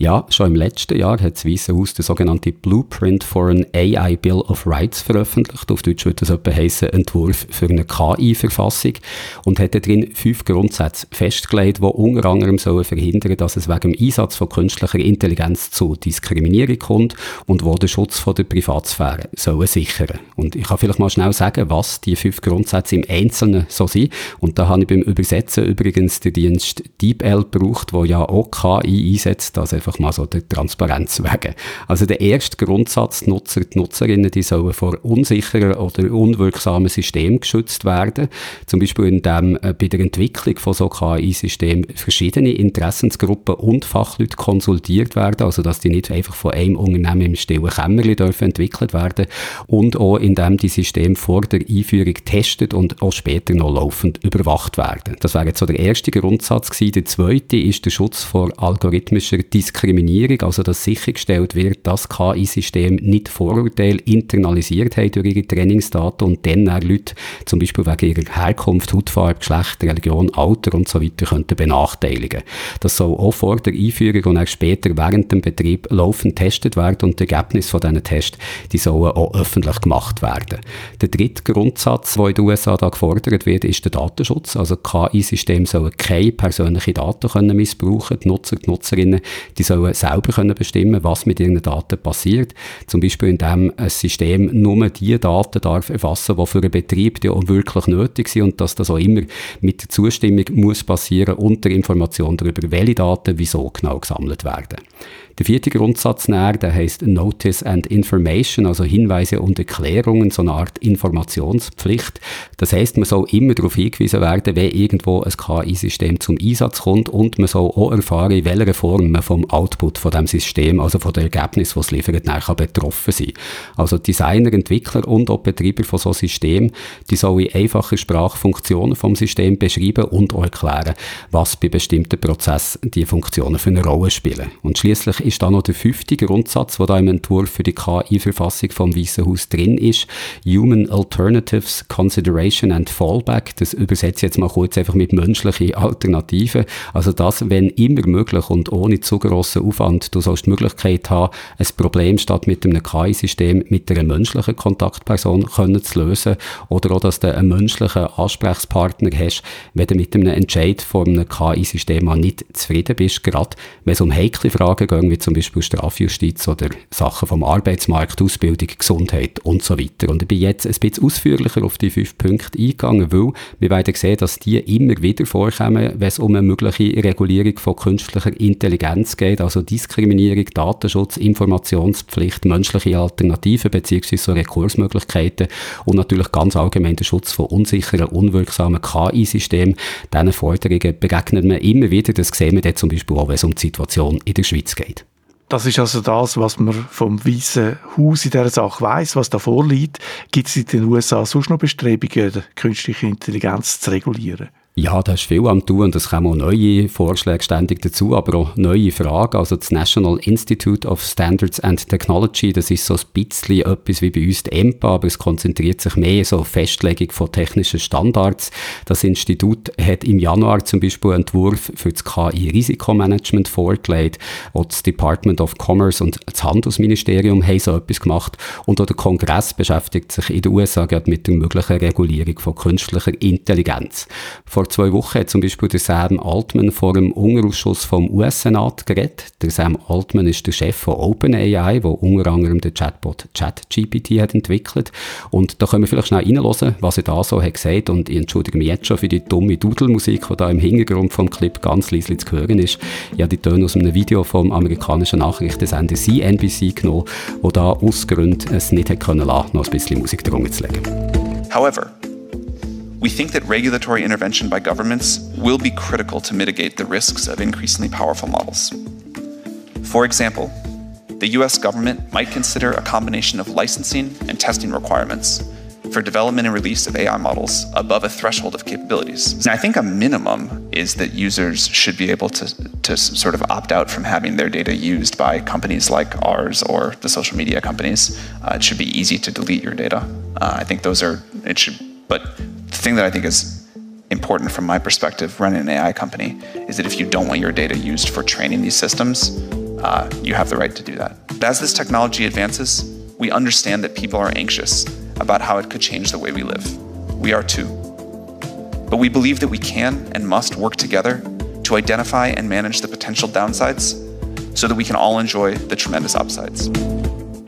Ja, schon im letzten Jahr hat das Weiße Haus den sogenannten Blueprint for an AI Bill of Rights veröffentlicht. Auf Deutsch würde das etwa heissen, Entwurf für eine KI-Verfassung. Und hat darin fünf Grundsätze festgelegt, die unter anderem sollen verhindern dass es wegen dem Einsatz von künstlicher Intelligenz zu Diskriminierung kommt und wo den Schutz von der Privatsphäre sollen sichern. Und ich kann vielleicht mal schnell sagen, was die fünf Grundsätze im Einzelnen so sind. Und da habe ich beim Übersetzen übrigens den Dienst DeepL gebraucht, wo ja auch KI einsetzt, also einfach mal so der Transparenz wegen. Also der erste Grundsatz, die Nutzer, die Nutzerinnen, die sollen vor unsicheren oder unwirksamen Systemen geschützt werden. Zum Beispiel indem äh, bei der Entwicklung von so KI-Systemen verschiedene Interessensgruppen und Fachleute konsultiert werden, also dass die nicht einfach von einem Unternehmen im stillen Kämmerchen dürfen entwickelt werden und auch indem die Systeme vor der Einführung testet und auch später noch laufend überwacht werden. Das wäre jetzt so der erste Grundsatz gewesen. Der zweite ist der Schutz vor algorithmischer Diskriminierung Diskriminierung, also dass sichergestellt wird, dass KI-Systeme nicht Vorurteile internalisiert haben durch ihre Trainingsdaten und dann auch Leute zum Beispiel wegen ihrer Herkunft, Hautfarbe, Geschlecht, Religion, Alter und so weiter könnten benachteiligen. Das soll auch vor der Einführung und auch später während dem Betrieb laufend getestet werden und die Ergebnisse von diesen Tests, die sollen auch öffentlich gemacht werden. Der dritte Grundsatz, der in den USA da gefordert wird, ist der Datenschutz. Also KI-Systeme sollen keine persönlichen Daten können missbrauchen. Die Nutzer, die Nutzerinnen, die sollen selber können bestimmen, was mit ihren Daten passiert. Zum Beispiel, indem ein System nur die Daten darf erfassen, die für einen Betrieb die auch wirklich nötig sind und dass das auch immer mit der Zustimmung muss passieren und der Information darüber, welche Daten wieso genau gesammelt werden. Der vierte Grundsatz näher, der heißt Notice and Information, also Hinweise und Erklärungen, so eine Art Informationspflicht. Das heißt, man soll immer darauf hingewiesen werden, wenn irgendwo ein KI-System zum Einsatz kommt und man soll auch erfahren, in welcher Form man vom Output von dem System, also von dem Ergebnis, was es liefert, nachher betroffen sein. Also Designer, Entwickler und auch Betreiber von so Systemen, die sollen in einfacher Sprache Funktionen vom System beschreiben und auch erklären, was bei bestimmten Prozessen die Funktionen für eine Rolle spielen. Und schließlich ist da noch der fünfte Grundsatz, der da im Entwurf für die KI-Verfassung vom Weißen Haus drin ist. Human Alternatives, Consideration and Fallback. Das übersetze ich jetzt mal kurz einfach mit menschlichen Alternativen. Also das, wenn immer möglich und ohne zu grossen Aufwand, du sollst die Möglichkeit haben, ein Problem statt mit einem KI-System mit einer menschlichen Kontaktperson können zu lösen oder auch, dass du einen menschlichen Ansprechpartner hast, wenn du mit einem Entscheid von einem KI-System nicht zufrieden bist, gerade wenn es um heikle Fragen geht, wie zum Beispiel Strafjustiz oder Sachen vom Arbeitsmarkt, Ausbildung, Gesundheit und so weiter. Und ich bin jetzt ein bisschen ausführlicher auf die fünf Punkte eingegangen, weil wir werden sehen, dass die immer wieder vorkommen, wenn es um eine mögliche Regulierung von künstlicher Intelligenz geht, also Diskriminierung, Datenschutz, Informationspflicht, menschliche Alternativen bzw. so Rekursmöglichkeiten und natürlich ganz allgemein der Schutz von unsicheren, unwirksamen KI-Systemen. Diesen Forderungen begegnet man immer wieder. Das sehen wir dann zum Beispiel auch, wenn es um die Situation in der Schweiz geht. Das ist also das, was man vom Weißen Haus in dieser Sache weiß, was da vorliegt. Gibt es in den USA sonst noch Bestrebungen, künstliche Intelligenz zu regulieren? Ja, da ist viel am tun und es kommen auch neue Vorschläge ständig dazu, aber auch neue Fragen. Also das National Institute of Standards and Technology, das ist so ein bisschen etwas wie bei uns die EMPA, aber es konzentriert sich mehr so auf Festlegung von technischen Standards. Das Institut hat im Januar zum Beispiel einen Entwurf für das KI-Risikomanagement vorgelegt. Auch das Department of Commerce und das Handelsministerium haben so etwas gemacht und auch der Kongress beschäftigt sich in den USA gerade mit der möglichen Regulierung von künstlicher Intelligenz. Vor vor zwei Wochen hat zum Beispiel der Sam Altman vor dem Unterausschuss vom US-Senat geredet. Der Sam Altman ist der Chef von OpenAI, der unter anderem den Chatbot ChatGPT hat entwickelt. Und da können wir vielleicht schnell reinhören, was er da so hat gesagt. Und ich entschuldige mich jetzt schon für die dumme Dudelmusik, die da im Hintergrund vom Clip ganz leise zu hören ist. Ich habe die Töne aus einem Video vom amerikanischen Nachrichtensender CNBC genommen, wo da aus Gründen es nicht hat können lassen, noch ein bisschen Musik drunter zu legen. However, we think that regulatory intervention by governments will be critical to mitigate the risks of increasingly powerful models. For example, the US government might consider a combination of licensing and testing requirements for development and release of AI models above a threshold of capabilities. And I think a minimum is that users should be able to, to sort of opt out from having their data used by companies like ours or the social media companies. Uh, it should be easy to delete your data. Uh, I think those are, it should, but the thing that I think is important from my perspective running an AI company is that if you don't want your data used for training these systems, uh, you have the right to do that. But as this technology advances, we understand that people are anxious about how it could change the way we live. We are too. But we believe that we can and must work together to identify and manage the potential downsides so that we can all enjoy the tremendous upsides.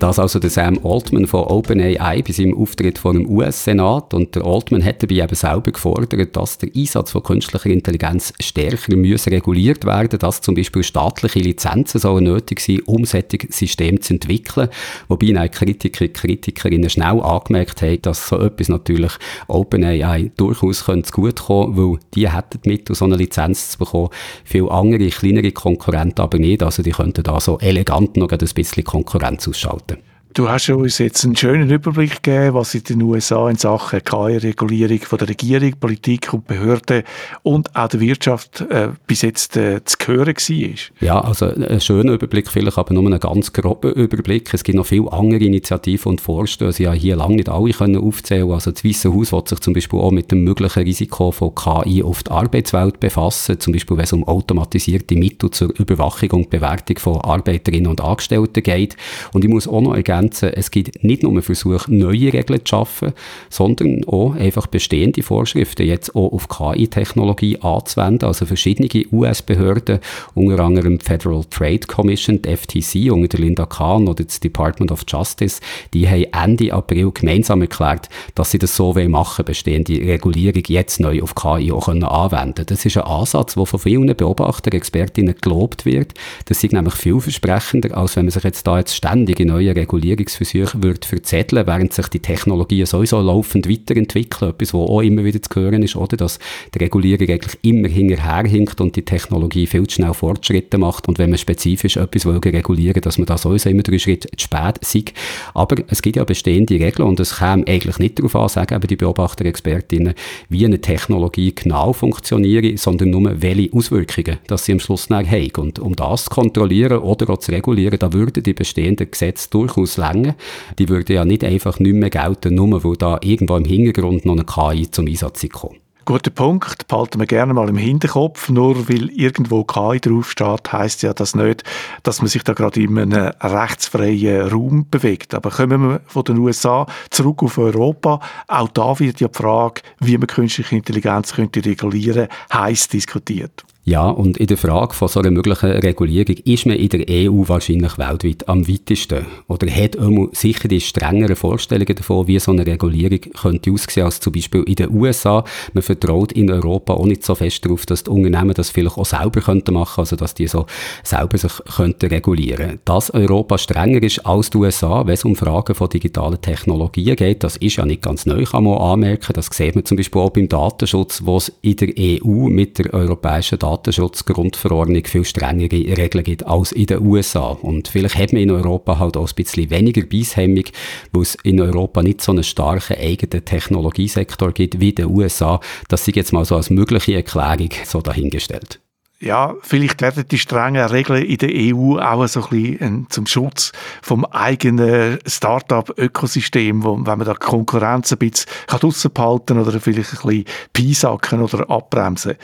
Das also der Sam Altman von OpenAI bei seinem Auftritt vor dem US-Senat. Und der Altman hat dabei eben selber gefordert, dass der Einsatz von künstlicher Intelligenz stärker müssen reguliert werden dass zum Beispiel staatliche Lizenzen sollen nötig sein, um solche Systeme zu entwickeln. Wobei auch Kritiker, Kritikerinnen schnell angemerkt haben, dass so etwas natürlich OpenAI durchaus könnte gut kommen, weil die hätten mit, so eine Lizenz zu bekommen. Viele andere, kleinere Konkurrenten aber nicht. Also die könnten da so elegant noch ein bisschen Konkurrenz ausschalten. Du hast uns jetzt einen schönen Überblick gegeben, was in den USA in Sachen KI-Regulierung von der Regierung, Politik und Behörden und auch der Wirtschaft äh, bis jetzt äh, zu hören war. Ja, also ein schöner Überblick, vielleicht aber nur einen ganz groben Überblick. Es gibt noch viele andere Initiativen und Vorstöße, ja hier lange nicht alle können aufzählen. Also das Weiße Haus wird sich zum Beispiel auch mit dem möglichen Risiko von KI auf die Arbeitswelt befassen, zum Beispiel wenn es um automatisierte Mittel zur Überwachung und Bewertung von Arbeiterinnen und Angestellten geht. Und ich muss auch noch ergänzen, Grenzen. Es gibt nicht nur Versuche, neue Regeln zu schaffen, sondern auch einfach bestehende Vorschriften jetzt auch auf KI-Technologie anzuwenden. Also verschiedene US-Behörden, unter anderem die Federal Trade Commission, die FTC, unter Linda Kahn oder das Department of Justice, die haben Ende April gemeinsam erklärt, dass sie das so machen bestehende Regulierung jetzt neu auf KI auch können anwenden Das ist ein Ansatz, der von vielen Beobachtern, Expertinnen gelobt wird. Das ist nämlich vielversprechender, als wenn man sich jetzt da jetzt ständig in neue Regulierungen Regulierungsversuche würde verzetteln, während sich die Technologien sowieso laufend weiterentwickeln. Etwas, was auch immer wieder zu hören ist, oder? Dass die Regulierung eigentlich immer hinterherhinkt und die Technologie viel zu schnell Fortschritte macht. Und wenn man spezifisch etwas will regulieren dass man da sowieso immer drei Schritte zu spät sieht. Aber es gibt ja bestehende Regeln und es käme eigentlich nicht darauf an, sagen eben die Beobachter, Expertinnen, wie eine Technologie genau funktioniert, sondern nur welche Auswirkungen dass sie am Schluss haben. Und um das zu kontrollieren oder auch zu regulieren, da würden die bestehenden Gesetze durchaus länger. Die würde ja nicht einfach nicht mehr gelten, nur weil da irgendwo im Hintergrund noch eine KI zum Einsatz kommt. Guter Punkt, behalten wir gerne mal im Hinterkopf. Nur weil irgendwo KI draufsteht, heisst ja das nicht, dass man sich da gerade in einem rechtsfreien Raum bewegt. Aber kommen wir von den USA zurück auf Europa. Auch da wird ja die Frage, wie man künstliche Intelligenz könnte regulieren, heiß diskutiert. Ja, und in der Frage von so einer möglichen Regulierung ist man in der EU wahrscheinlich weltweit am weitesten. Oder hat sicher die strengeren Vorstellungen davon, wie so eine Regulierung könnte aussehen als zum Beispiel in den USA. Man vertraut in Europa auch nicht so fest darauf, dass die Unternehmen das vielleicht auch selber könnten machen, also dass die so selber sich könnten regulieren. Dass Europa strenger ist als die USA, wenn es um Fragen von digitalen Technologien geht, das ist ja nicht ganz neu, kann man anmerken. Das sieht man zum Beispiel auch beim Datenschutz, wo es in der EU mit der europäischen Datenschutzgrundverordnung viel strengere Regeln gibt als in den USA. Und vielleicht hat man in Europa halt auch ein bisschen weniger Beishemmung, weil es in Europa nicht so einen starken eigenen Technologiesektor gibt wie in den USA. Das ist jetzt mal so als mögliche Erklärung so dahingestellt ja, vielleicht werden die strengen Regeln in der EU auch so ein bisschen zum Schutz vom eigenen Start-up-Ökosystem, wenn man da Konkurrenz ein bisschen draussen behalten oder vielleicht ein bisschen piesacken oder abbremsen.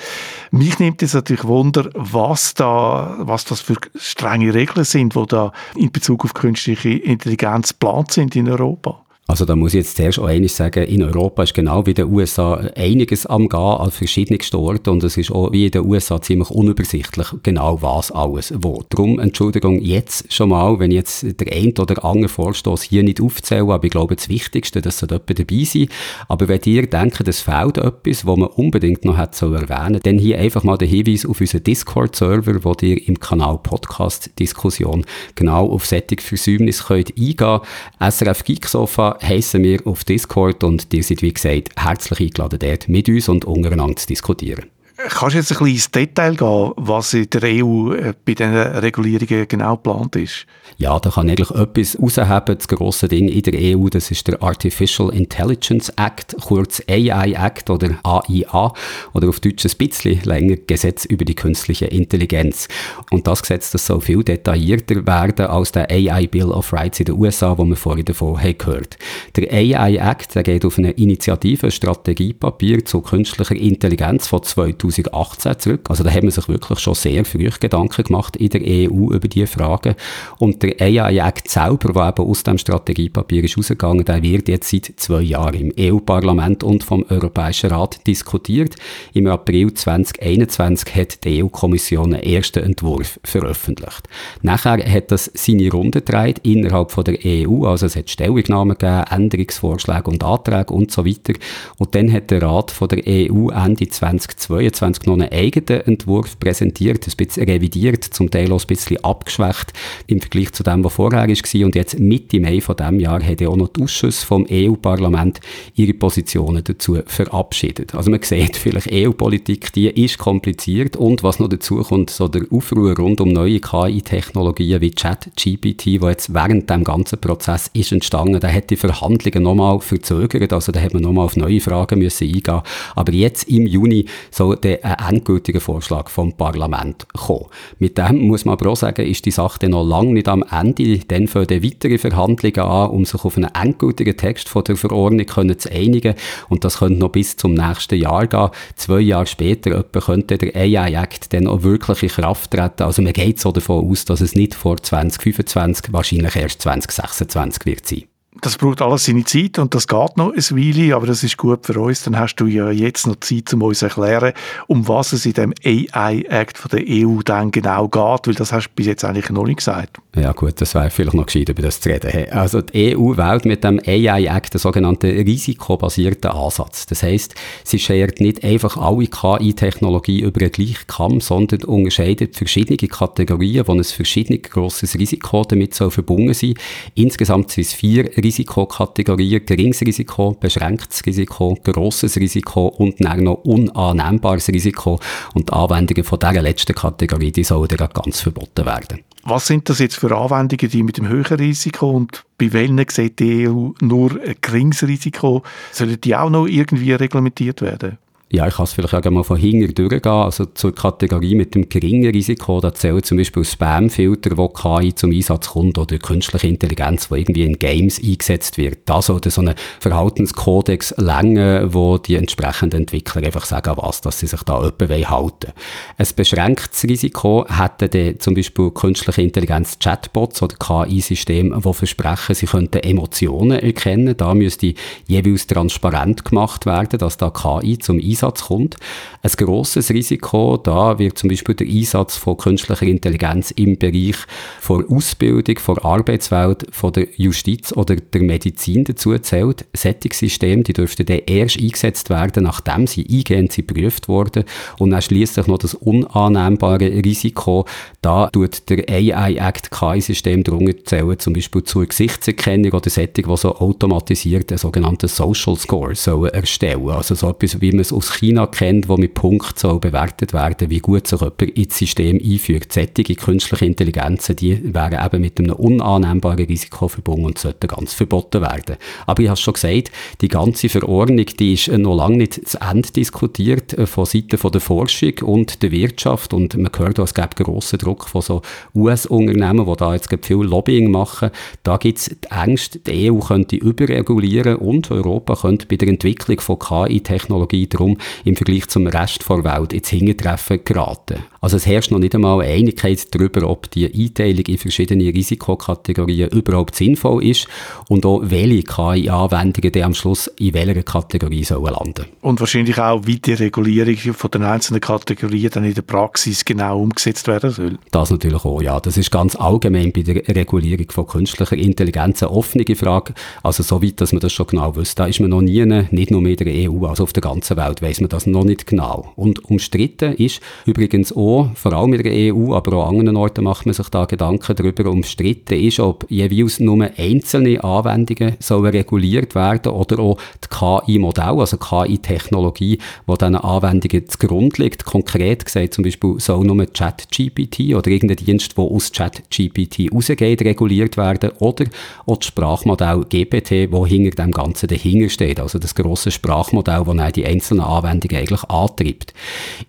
Mich nimmt es natürlich Wunder, was da, was das für strenge Regeln sind, die da in Bezug auf künstliche Intelligenz geplant sind in Europa. Also da muss ich jetzt zuerst auch eines sagen, in Europa ist genau wie in den USA einiges am Gehen an verschiedenen Orten und es ist auch wie in den USA ziemlich unübersichtlich, genau was alles wo. Darum, Entschuldigung, jetzt schon mal, wenn ich jetzt der ein oder andere Vorstoß hier nicht aufzähle, aber ich glaube, das Wichtigste, dass sollte jemand dabei sein. Aber wenn ihr denkt, es fehlt etwas, was man unbedingt noch hat zu erwähnen, dann hier einfach mal der Hinweis auf unseren Discord-Server, wo ihr im Kanal Podcast-Diskussion genau auf Sättig Versäumnis könnt eingehen. SRF Geeksofa heissen wir auf Discord und ihr seid, wie gesagt, herzlich eingeladen, dort mit uns und untereinander zu diskutieren. Kannst du jetzt ein bisschen ins Detail gehen, was in der EU äh, bei diesen Regulierungen genau geplant ist? Ja, da kann eigentlich etwas rausheben. Das grosse Ding in der EU, das ist der Artificial Intelligence Act, kurz AI Act oder AIA oder auf Deutsch ein bisschen länger Gesetz über die künstliche Intelligenz. Und das Gesetz, das soll viel detaillierter werden als der AI Bill of Rights in den USA, wo wir vorhin davon haben gehört. Der AI Act, der geht auf eine Initiative, Strategiepapier zu künstlicher Intelligenz von 2000 2018 zurück. Also da hat man sich wirklich schon sehr früh Gedanken gemacht in der EU über diese Fragen. Und der AI-Act selber, der eben aus dem Strategiepapier ist rausgegangen, der wird jetzt seit zwei Jahren im EU-Parlament und vom Europäischen Rat diskutiert. Im April 2021 hat die EU-Kommission einen ersten Entwurf veröffentlicht. Nachher hat das seine Runde gedreht innerhalb von der EU, also es hat Stellungnahmen gegeben, Änderungsvorschläge und Anträge und so weiter. Und dann hat der Rat von der EU Ende 2022 noch einen eigenen Entwurf präsentiert, ein bisschen revidiert, zum Teil auch ein bisschen abgeschwächt im Vergleich zu dem, was vorher war. Und jetzt Mitte Mai von diesem Jahr hat auch noch die Ausschüsse vom EU-Parlament ihre Positionen dazu verabschiedet. Also man sieht vielleicht, EU-Politik, die ist kompliziert und was noch dazu kommt, so der Aufruhr rund um neue KI-Technologien wie ChatGPT, wo jetzt während dem ganzen Prozess ist entstanden, da hat die Verhandlungen nochmal verzögert, also da hat man nochmal auf neue Fragen müssen eingehen. Aber jetzt im Juni soll der ein endgültiger Vorschlag vom Parlament kommen. Mit dem muss man aber auch sagen, ist die Sache dann noch lange nicht am Ende, dann fangen weitere Verhandlungen an, um sich auf einen endgültigen Text von der Verordnung können zu einigen und das könnte noch bis zum nächsten Jahr gehen. Zwei Jahre später etwa könnte der AI-Act dann auch wirklich in Kraft treten. Also man geht so davon aus, dass es nicht vor 2025, wahrscheinlich erst 2026 wird sein das braucht alles seine Zeit und das geht noch ein Weile, aber das ist gut für uns. Dann hast du ja jetzt noch Zeit, um uns zu erklären, um was es in dem AI-Act der EU dann genau geht, weil das hast du bis jetzt eigentlich noch nicht gesagt. Ja gut, das wäre vielleicht noch gescheit, über das zu reden. Also die EU wählt mit dem AI-Act den sogenannten risikobasierten Ansatz. Das heißt, sie schert nicht einfach alle KI-Technologie über den gleichen Kamm, sondern unterscheidet verschiedene Kategorien, wo ein verschiedene grosses Risiko damit soll verbunden sein. Insgesamt sind es vier Risikokategorien, geringes Risiko, beschränktes Risiko, grosses Risiko und dann noch unannehmbares Risiko. Und die Anwendungen von dieser letzten Kategorie, die sollen dann ganz verboten werden. Was sind das jetzt für Anwendungen, die mit dem höheren Risiko und bei welchen sieht die EU nur ein geringes Risiko? Sollen die auch noch irgendwie reglementiert werden? Ja, ich kann es vielleicht auch mal von hinten durchgehen. Also zur Kategorie mit dem geringen Risiko, da zählen zum Beispiel Spamfilter, wo KI zum Einsatz kommt, oder künstliche Intelligenz, die irgendwie in Games eingesetzt wird. Das oder so einen Verhaltenskodex Länge, wo die entsprechenden Entwickler einfach sagen, was, dass sie sich da jemanden halten Ein beschränktes Risiko hätten dann zum Beispiel künstliche Intelligenz Chatbots oder KI-Systeme, die versprechen, sie könnten Emotionen erkennen. Da müsste jeweils transparent gemacht werden, dass da KI zum Einsatz Einsatz kommt. Ein grosses Risiko, da wird zum Beispiel der Einsatz von künstlicher Intelligenz im Bereich von Ausbildung, von Arbeitswelt, von der Justiz oder der Medizin dazu zählt. Sättigungssysteme, die dürften dann erst eingesetzt werden, nachdem sie eingehend geprüft wurden. Und dann schließlich noch das unannehmbare Risiko, da tut der AI-Act KI-System darunter zählen, zum Beispiel zur Gesichtserkennung oder Sättigung, die so automatisiert einen sogenannten Social Score sollen erstellen. Also so etwas, wie man es aus aus China kennt, wo mit Punkt soll bewertet werden, wie gut sich jemand ins System einfügt. Sättige künstliche Intelligenzen, die wären eben mit einem unannehmbaren Risiko verbunden und sollten ganz verboten werden. Aber ich habe schon gesagt, die ganze Verordnung, die ist noch lange nicht zu Ende diskutiert äh, von Seiten der Forschung und der Wirtschaft und man hört, es gibt grossen Druck von so US-Unternehmen, die da jetzt viel Lobbying machen. Da gibt es die Ängste, die EU könnte überregulieren und Europa könnte bei der Entwicklung von KI-Technologie darum im Vergleich zum Rest der Welt ins Hintertreffen geraten. Also es herrscht noch nicht einmal Einigkeit darüber, ob die Einteilung in verschiedene Risikokategorien überhaupt sinnvoll ist und auch welche KI-Anwendungen dann am Schluss in welcher Kategorie sollen landen. Und wahrscheinlich auch, wie die Regulierung von den einzelnen Kategorien dann in der Praxis genau umgesetzt werden soll. Das natürlich auch, ja. Das ist ganz allgemein bei der Regulierung von künstlicher Intelligenz eine offene Frage. Also so weit, dass man das schon genau wüsste. Da ist man noch nie, nicht nur mit der EU, also auf der ganzen Welt weiß man das noch nicht genau. Und umstritten ist übrigens auch, vor allem in der EU, aber auch an anderen Orten macht man sich da Gedanken darüber, umstritten ist, ob jeweils nur einzelne Anwendungen sollen reguliert werden oder auch die KI-Modell, also KI-Technologie, wo diesen Anwendungen zugrunde liegt. Konkret gesagt zum Beispiel soll nur ChatGPT oder irgendein Dienst, der aus ChatGPT rausgeht, reguliert werden oder auch das Sprachmodell GPT, wo hinter dem Ganzen dahinter steht. Also das grosse Sprachmodell, wo dann die einzelnen Anwendungen eigentlich antreibt.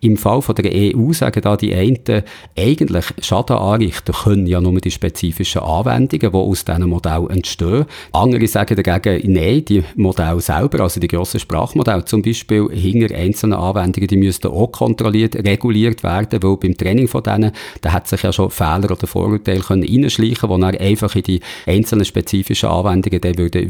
Im Fall von der EU sagen da die einen, eigentlich Schaden anrichten können ja nur die spezifischen Anwendungen, die aus diesen Modellen entstehen. Andere sagen dagegen, nein, die Modelle selber, also die grossen Sprachmodelle zum Beispiel, hinter einzelnen Anwendungen, die müssten auch kontrolliert, reguliert werden, weil beim Training von denen, da hat sich ja schon Fehler oder Vorurteile können reinschleichen, die dann einfach in die einzelnen spezifischen Anwendungen dann würden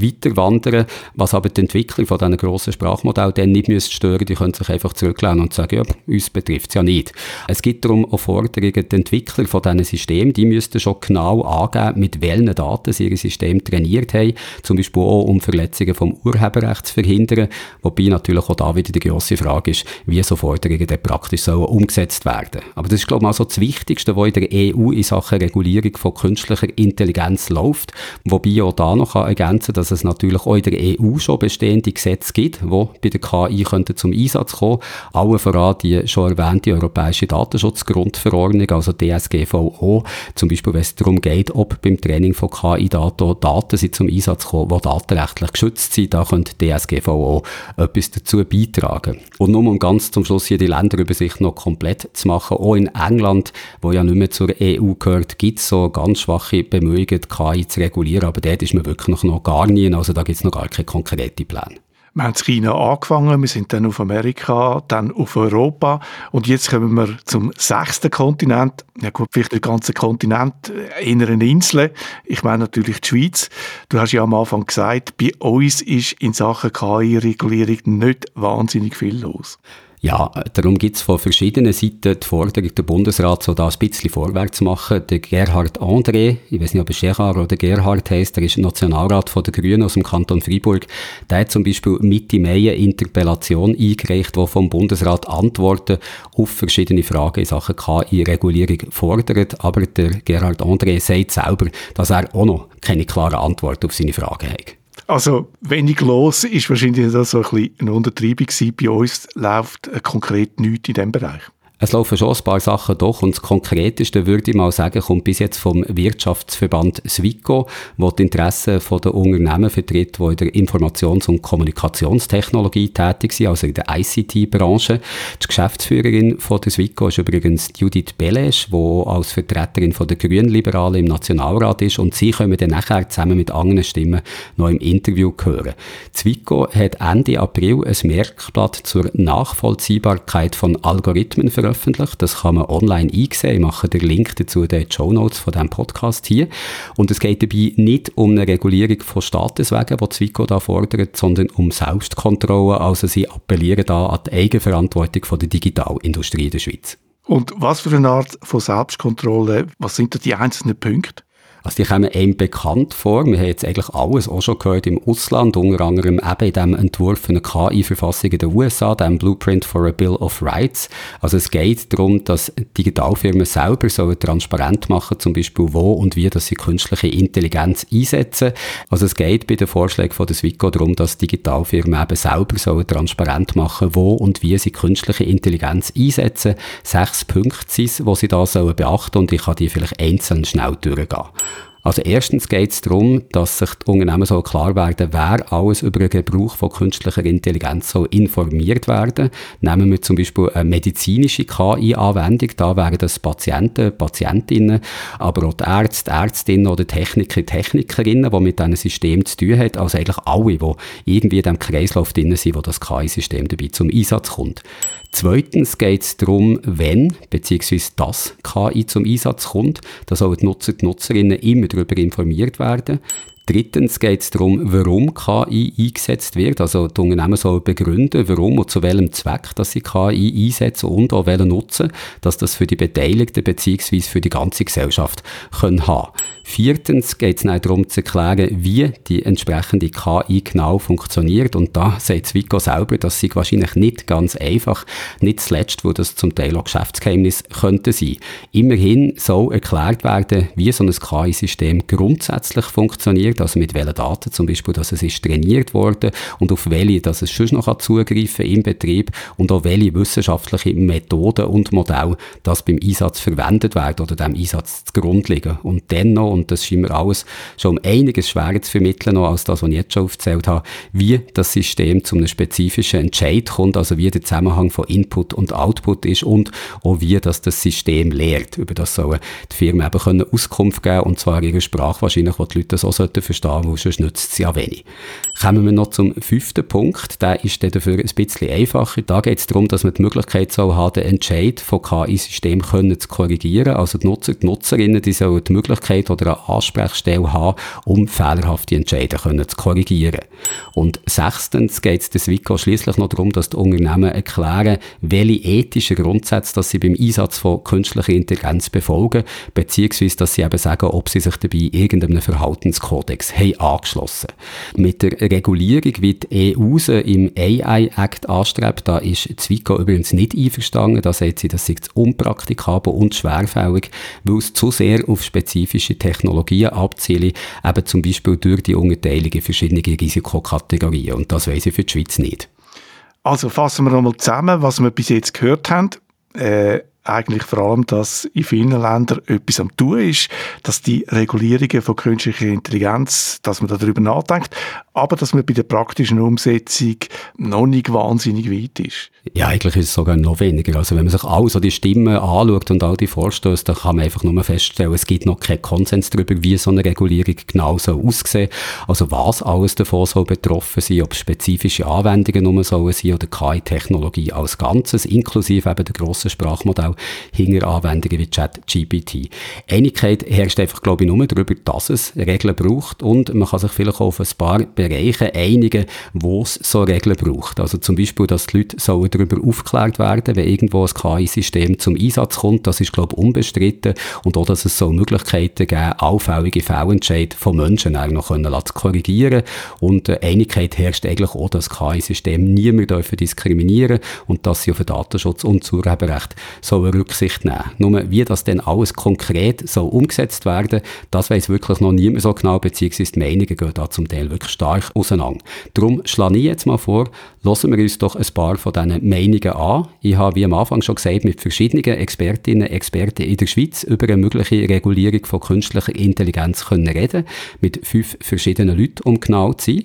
was aber die Entwickler von diesen grossen Sprachmodellen dann nicht müssen stören, die können sich einfach zurücklehnen und sagen, ja, uns betrifft es ja nicht. Es gibt darum auch Forderungen, die Entwickler von diesen Systemen, die müssten schon genau angeben, mit welchen Daten sie ihr System trainiert haben, zum Beispiel auch um Verletzungen vom Urheberrecht zu verhindern, wobei natürlich auch da wieder die grosse Frage ist, wie so Forderungen dann praktisch sollen umgesetzt werden. Aber das ist, glaube ich, also das Wichtigste, was in der EU in Sachen Regulierung von künstlicher Intelligenz läuft, wobei ich auch da noch ergänzen kann, dass es natürlich auch in der EU schon bestehende Gesetze gibt, die bei der KI könnten zum Einsatz kommen. Allen voran die schon erwähnte Europäische Datenschutzgrundverordnung, also DSGVO, zum Beispiel wenn es darum geht, ob beim Training von KI-Daten Daten sind zum Einsatz kommen, die datenrechtlich geschützt sind, da könnte DSGVO etwas dazu beitragen. Und nur um ganz zum Schluss hier die Länderübersicht noch komplett zu machen, auch in England, wo ja nicht mehr zur EU gehört, gibt es so ganz schwache Bemühungen, die KI zu regulieren, aber dort ist man wirklich noch gar nie, also da gibt es noch gar keine konkreten Pläne. Wir haben in China angefangen, wir sind dann auf Amerika, dann auf Europa und jetzt kommen wir zum sechsten Kontinent. Ja gut, vielleicht der ganze Kontinent, in einer Insel. Ich meine natürlich die Schweiz. Du hast ja am Anfang gesagt, bei uns ist in Sachen KI-Regulierung nicht wahnsinnig viel los. Ja, darum gibt es von verschiedenen Seiten die Forderung, der Bundesrat so da ein bisschen vorwärts zu machen. Der Gerhard André, ich weiß nicht, ob er Gerhard oder Gerhard heißt, der ist Nationalrat von der Grünen aus dem Kanton Freiburg. Der hat zum Beispiel Mitte Mai eine Interpellation eingereicht, die vom Bundesrat Antworten auf verschiedene Fragen in Sachen KI-Regulierung fordert. Aber der Gerhard André sagt selber, dass er auch noch keine klare Antwort auf seine Fragen hat. Also wenig los ist wahrscheinlich das so ein bisschen eine Untertreibung Bei uns läuft konkret nichts in diesem Bereich. Es laufen schon ein paar Sachen doch und das Konkreteste würde ich mal sagen, kommt bis jetzt vom Wirtschaftsverband SWICO, wo die Interessen der Unternehmen vertritt, die in der Informations- und Kommunikationstechnologie tätig sind, also in der ICT-Branche. Die Geschäftsführerin von der SWICO ist übrigens Judith Belesch, die als Vertreterin von der Grünliberalen im Nationalrat ist und sie können dann nachher zusammen mit anderen Stimmen noch im Interview hören. SWICO hat Ende April ein Merkblatt zur Nachvollziehbarkeit von Algorithmen veröffentlicht veröffentlicht. Das kann man online einsehen. Ich mache den Link dazu in den Show Notes von diesem Podcast hier. Und es geht dabei nicht um eine Regulierung von Statuswegen, die Zwico da fordert, sondern um Selbstkontrolle. Also sie appellieren da an die Eigenverantwortung von der Digitalindustrie in der Schweiz. Und was für eine Art von Selbstkontrolle, was sind da die einzelnen Punkte? Also die kommen einem bekannt vor. Wir haben jetzt eigentlich alles auch schon gehört im Ausland, unter anderem eben in dem Entwurf für eine KI-Verfassung in den USA, dem Blueprint for a Bill of Rights. Also es geht darum, dass Digitalfirmen selber sollen transparent machen, zum Beispiel wo und wie, dass sie künstliche Intelligenz einsetzen. Also es geht bei den Vorschlägen von der SWICO darum, dass Digitalfirmen eben selber sollen transparent machen, wo und wie sie künstliche Intelligenz einsetzen. Sechs Punkte sind es, die sie da sollen beachten und ich kann die vielleicht einzeln schnell durchgehen. Also erstens geht es darum, dass sich die Unternehmen so klar werden, wer alles über den Gebrauch von künstlicher Intelligenz soll informiert werden. Nehmen wir zum Beispiel eine medizinische KI-Anwendung, da wären das Patienten, Patientinnen, aber auch die Ärzte, Ärztinnen oder Techniker, Technikerinnen, die mit diesem System zu tun haben, also eigentlich alle, die irgendwie in diesem Kreislauf drin sind, wo das KI-System dabei zum Einsatz kommt. Zweitens geht es darum, wenn bzw. dass KI zum Einsatz kommt, dass auch die Nutzer, die Nutzerinnen immer darüber informiert werden. Drittens geht es darum, warum KI eingesetzt wird. Also die Unternehmen sollen begründen, warum und zu welchem Zweck dass sie KI einsetzen und auch welchen Nutzen, dass das für die Beteiligten bzw. für die ganze Gesellschaft können haben. Viertens geht es darum zu erklären, wie die entsprechende KI genau funktioniert. Und da sagt Zwico selber, dass sie wahrscheinlich nicht ganz einfach, nicht zuletzt, wo das zum Teil auch Geschäftsgeheimnis könnte sein. Immerhin soll erklärt werden, wie so ein KI-System grundsätzlich funktioniert funktioniert, also mit welchen Daten zum Beispiel, dass es ist trainiert worden und auf welche, dass es schon noch zugreifen im Betrieb und auch welche wissenschaftliche Methoden und Modelle das beim Einsatz verwendet werden oder dem Einsatz zugrunde liegen. Und dennoch, und das scheint mir alles schon um einiges schwerer zu vermitteln noch als das, was ich jetzt schon aufgezählt habe, wie das System zu einem spezifischen Entscheid kommt, also wie der Zusammenhang von Input und Output ist und auch wie das das System lehrt. Über das sollen die Firmen eben Auskunft geben und zwar in ihrer Sprache wahrscheinlich, die die Leute auch sollten verstehen, weil sonst nützt es ja wenig. Kommen wir noch zum fünften Punkt, der ist dann dafür ein bisschen einfacher. Da geht es darum, dass man die Möglichkeit soll haben, den Entscheid von KI-System zu korrigieren. Also die Nutzer, die Nutzerinnen, die sollen die Möglichkeit oder eine Ansprechstelle haben, um fehlerhafte Entscheidungen können zu korrigieren. Und sechstens geht es des WICO schließlich noch darum, dass die Unternehmen erklären, welche ethischen Grundsätze dass sie beim Einsatz von künstlicher Intelligenz befolgen, beziehungsweise dass sie eben sagen, ob sie sich dabei irgendeinem Verhaltenskodex haben angeschlossen. Mit der Regulierung, wie die EU im AI-Act anstrebt, da ist Zwico übrigens nicht einverstanden. Da sagt sie, das sei unpraktikabel und schwerfällig, weil es zu sehr auf spezifische Technologien abziele, eben zum Beispiel durch die Unterteilung in verschiedene Risikokategorien. Und das weiß ich für die Schweiz nicht. Also fassen wir nochmal zusammen, was wir bis jetzt gehört haben. Äh, eigentlich vor allem, dass in vielen Ländern etwas am tun ist, dass die Regulierungen von künstlicher Intelligenz, dass man darüber nachdenkt, aber dass man bei der praktischen Umsetzung noch nicht wahnsinnig weit ist. Ja, eigentlich ist es sogar noch weniger. Also wenn man sich all so die Stimmen anschaut und all die Vorstöße, dann kann man einfach nur feststellen, es gibt noch keinen Konsens darüber, wie so eine Regulierung genau so aussehen. Also was alles davon soll betroffen sein, ob spezifische Anwendungen nur sollen sein oder KI-Technologie als Ganzes, inklusive eben der grossen Sprachmodell hinter Anwendungen wie ChatGPT. Einigkeit herrscht einfach, glaube ich, nur darüber, dass es Regeln braucht und man kann sich vielleicht auch auf ein paar Bereiche einigen, wo es so Regeln braucht. Also zum Beispiel, dass die Leute sollen darüber aufgeklärt werden, wenn irgendwo ein KI-System zum Einsatz kommt, das ist, glaube ich, unbestritten und auch, dass es so Möglichkeiten geben, allfällige Fehlentscheide von Menschen auch noch können zu korrigieren und äh, Einigkeit herrscht eigentlich auch, dass KI-System niemand diskriminieren und dass sie auf den Datenschutz und Urheberrecht sollen Rücksicht nehmen. Nur wie das denn alles konkret so umgesetzt werden, das weiß wirklich noch niemand so genau, beziehungsweise die Meinungen gehen da zum Teil wirklich stark auseinander. Darum schlage ich jetzt mal vor, lassen wir uns doch ein paar von diesen Meinungen an. Ich habe, wie am Anfang schon gesagt, mit verschiedenen Expertinnen und Experten in der Schweiz über eine mögliche Regulierung von künstlicher Intelligenz können reden, mit fünf verschiedenen Leuten, um genau zu sein.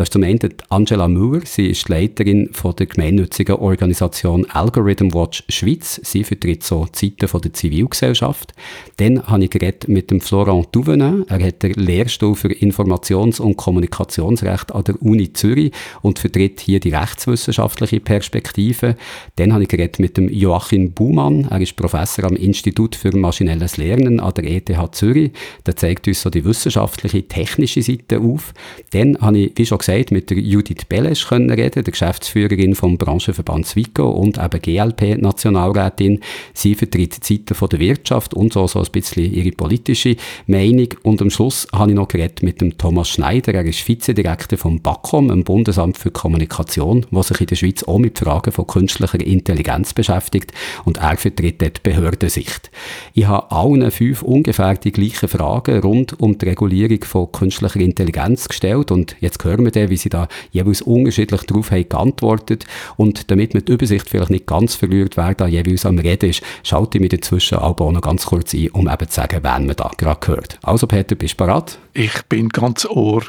Das ist zum einen Angela Müller. Sie ist Leiterin von der gemeinnützigen Organisation Algorithm Watch Schweiz. Sie vertritt so Seite von der Zivilgesellschaft. Dann habe ich geredet mit dem Florent Duvenin. Er hat den Lehrstuhl für Informations- und Kommunikationsrecht an der Uni Zürich und vertritt hier die rechtswissenschaftliche Perspektive. Dann habe ich geredet mit dem Joachim Buhmann. Er ist Professor am Institut für maschinelles Lernen an der ETH Zürich. Der zeigt uns so die wissenschaftliche, technische Seite auf. Dann habe ich, wie schon gesagt, gesagt, mit der Judith Belesch können reden, der Geschäftsführerin vom Branchenverband Zwico und eben GLP-Nationalrätin. Sie vertritt die Seite von der Wirtschaft und so, so ein bisschen ihre politische Meinung. Und am Schluss habe ich noch geredet mit dem Thomas Schneider. Er ist Vizedirektor vom BAKOM, dem Bundesamt für Kommunikation, was sich in der Schweiz auch mit Fragen von künstlicher Intelligenz beschäftigt. Und er vertritt dort Behördensicht. Ich habe allen fünf ungefähr die gleichen Fragen rund um die Regulierung von künstlicher Intelligenz gestellt. Und jetzt hören wir gesehen, wie sie da jeweils unterschiedlich darauf haben geantwortet. Und damit man die Übersicht vielleicht nicht ganz verliert, wer da jeweils am Reden ist, schalte ich mich dazwischen aber auch noch ganz kurz ein, um eben zu sagen, wen man da gerade hört. Also Peter, bist du bereit? Ich bin ganz ohr.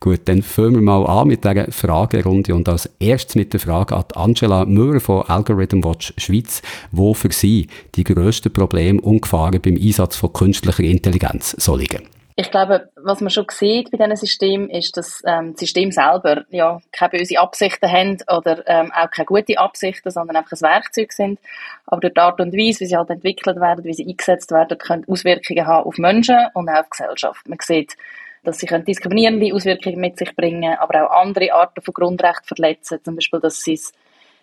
Gut, dann fangen wir mal an mit dieser Fragerunde und als erstes mit der Frage an Angela Müller von Algorithm Watch Schweiz, wo für Sie die grössten Probleme und Gefahren beim Einsatz von künstlicher Intelligenz so liegen. Ich glaube, was man schon sieht bei diesen Systemen, ist, dass ähm, das System selber ja keine böse Absichten haben oder ähm, auch keine gute Absichten, sondern einfach ein Werkzeug sind. Aber durch die Art und Weise, wie sie halt entwickelt werden, wie sie eingesetzt werden, können Auswirkungen haben auf Menschen und auch auf Gesellschaft. Man sieht, dass sie diskriminierende Auswirkungen mit sich bringen, aber auch andere Arten von Grundrechten verletzen, zum Beispiel, dass sie es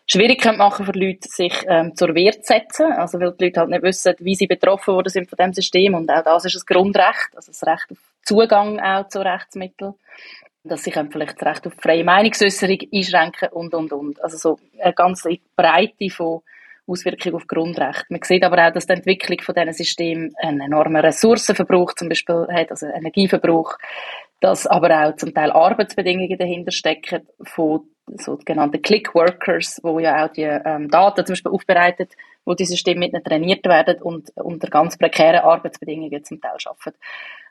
schwierig machen für Leute, sich ähm, zur Wehr zu setzen. Also, weil die Leute halt nicht wissen, wie sie betroffen worden sind von dem System. Und auch das ist ein Grundrecht, also das Recht auf Zugang auch zu Rechtsmitteln. Dass sie vielleicht das Recht auf freie Meinungsäußerung einschränken und, und, und. Also so eine ganze Breite von Auswirkungen auf Grundrechte. Man sieht aber auch, dass die Entwicklung von diesen Systemen einen enormen Ressourcenverbrauch zum Beispiel hat, also Energieverbrauch, dass aber auch zum Teil Arbeitsbedingungen dahinter stecken von sogenannten Click-Workers, wo ja auch die ähm, Daten zum Beispiel aufbereitet, wo die Systeme mit trainiert werden und unter ganz prekären Arbeitsbedingungen zum Teil arbeiten.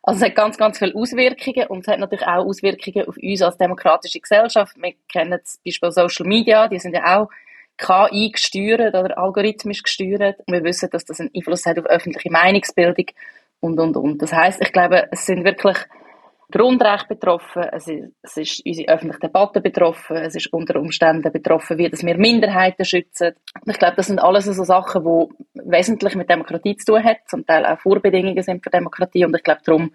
Also es hat ganz, ganz viele Auswirkungen und es hat natürlich auch Auswirkungen auf uns als demokratische Gesellschaft. Wir kennen zum Beispiel Social Media, die sind ja auch KI gesteuert oder algorithmisch gesteuert. Und wir wissen, dass das einen Einfluss hat auf öffentliche Meinungsbildung und, und, und. Das heißt, ich glaube, es sind wirklich Grundrechte betroffen, es ist, es ist unsere öffentliche Debatte betroffen, es ist unter Umständen betroffen, wie dass wir Minderheiten schützen. Ich glaube, das sind alles so Sachen, die wesentlich mit Demokratie zu tun haben, zum Teil auch Vorbedingungen sind für Demokratie und ich glaube, darum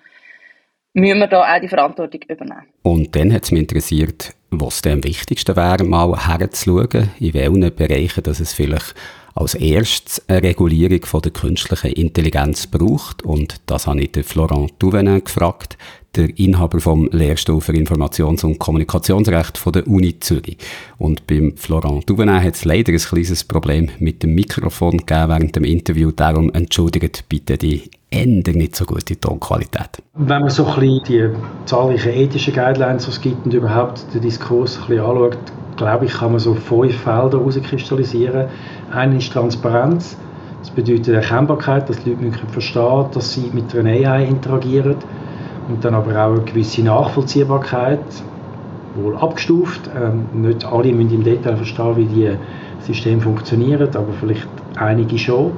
müssen wir da auch die Verantwortung übernehmen. Und dann hat es mich interessiert, was am wichtigsten wäre, mal herzuschauen, in welchen Bereichen dass es vielleicht als erstes eine Regulierung von der künstlichen Intelligenz braucht. Und das habe ich Florent Duvenin gefragt, der Inhaber vom Lehrstuhl für Informations- und Kommunikationsrecht von der Uni Zürich. Und beim Florent Duvenin hat es leider ein kleines Problem mit dem Mikrofon gegeben während dem Interview. Darum entschuldigt bitte die ändert nicht so gute Tonqualität. Wenn man so ein bisschen die zahlreichen ethischen Guidelines, die es gibt und überhaupt den Diskurs ein bisschen anschaut, glaube ich, kann man so fünf Felder herauskristallisieren. Eine ist Transparenz. Das bedeutet Erkennbarkeit, dass die Leute verstehen dass sie mit einer AI interagieren. Und dann aber auch eine gewisse Nachvollziehbarkeit, wohl abgestuft. Ähm, nicht alle müssen im Detail verstehen, wie die Systeme funktionieren, aber vielleicht einige schon.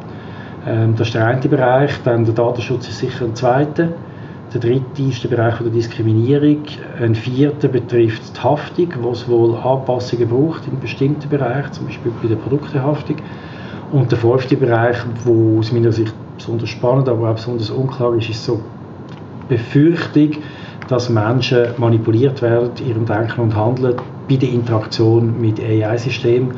Ähm, das ist der eine Bereich. Dann der Datenschutz ist sicher ein zweiter. Der dritte ist der Bereich der Diskriminierung. Ein vierter betrifft die Haftung, wo es wohl Anpassungen braucht in bestimmten Bereichen, zum Beispiel bei der Produktehaftung. Und der fünfte Bereich, wo aus meiner Sicht besonders spannend, aber auch besonders unklar ist, ist so Befürchtung, dass Menschen manipuliert werden in ihrem Denken und Handeln bei der Interaktion mit AI-Systemen.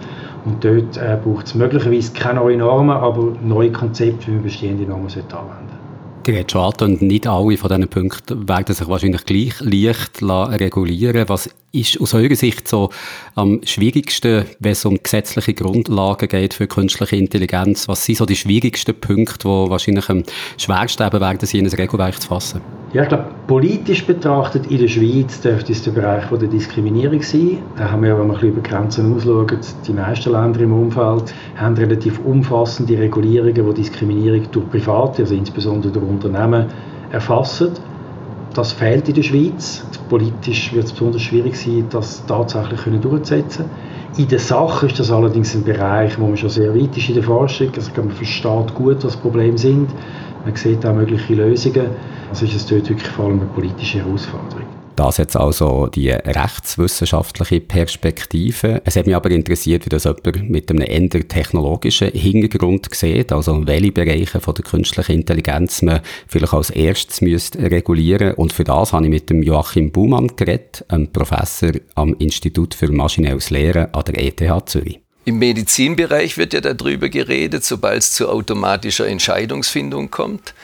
Und dort äh, braucht es möglicherweise keine neuen Normen, aber neue Konzepte, wie man bestehende Normen anwenden sollte. Die hat schon und nicht alle von diesen Punkten werden sich wahrscheinlich gleich leicht regulieren Was ist aus eurer Sicht so am schwierigsten, wenn es um gesetzliche Grundlagen geht für künstliche Intelligenz? Was sind so die schwierigsten Punkte, die wahrscheinlich am schwersten werden, sie in ein Regelwerk zu fassen? Ja, ich glaube, politisch betrachtet in der Schweiz dürfte es der Bereich der Diskriminierung sein. Da haben wir, wenn wir über Grenzen ausschauen, die meisten Länder im Umfeld haben relativ umfassende Regulierungen, die Diskriminierung durch Private, also insbesondere durch Unternehmen, erfassen. Das fehlt in der Schweiz. Politisch wird es besonders schwierig sein, das tatsächlich durchzusetzen. In der Sache ist das allerdings ein Bereich, wo man schon sehr weit ist in der Forschung. Also man versteht gut, was Probleme sind. Man sieht auch mögliche Lösungen. Also ist es dort wirklich vor allem eine politische Herausforderung. Das jetzt also die rechtswissenschaftliche Perspektive. Es hat mich aber interessiert, wie das jemand mit einem eher technologischen Hintergrund sieht, also welche Bereiche von der künstlichen Intelligenz man vielleicht als erstes müsste regulieren Und für das habe ich mit dem Joachim Buhmann geredet, einem Professor am Institut für maschinelles Lehren an der ETH Zürich. Im Medizinbereich wird ja darüber geredet, sobald es zu automatischer Entscheidungsfindung kommt.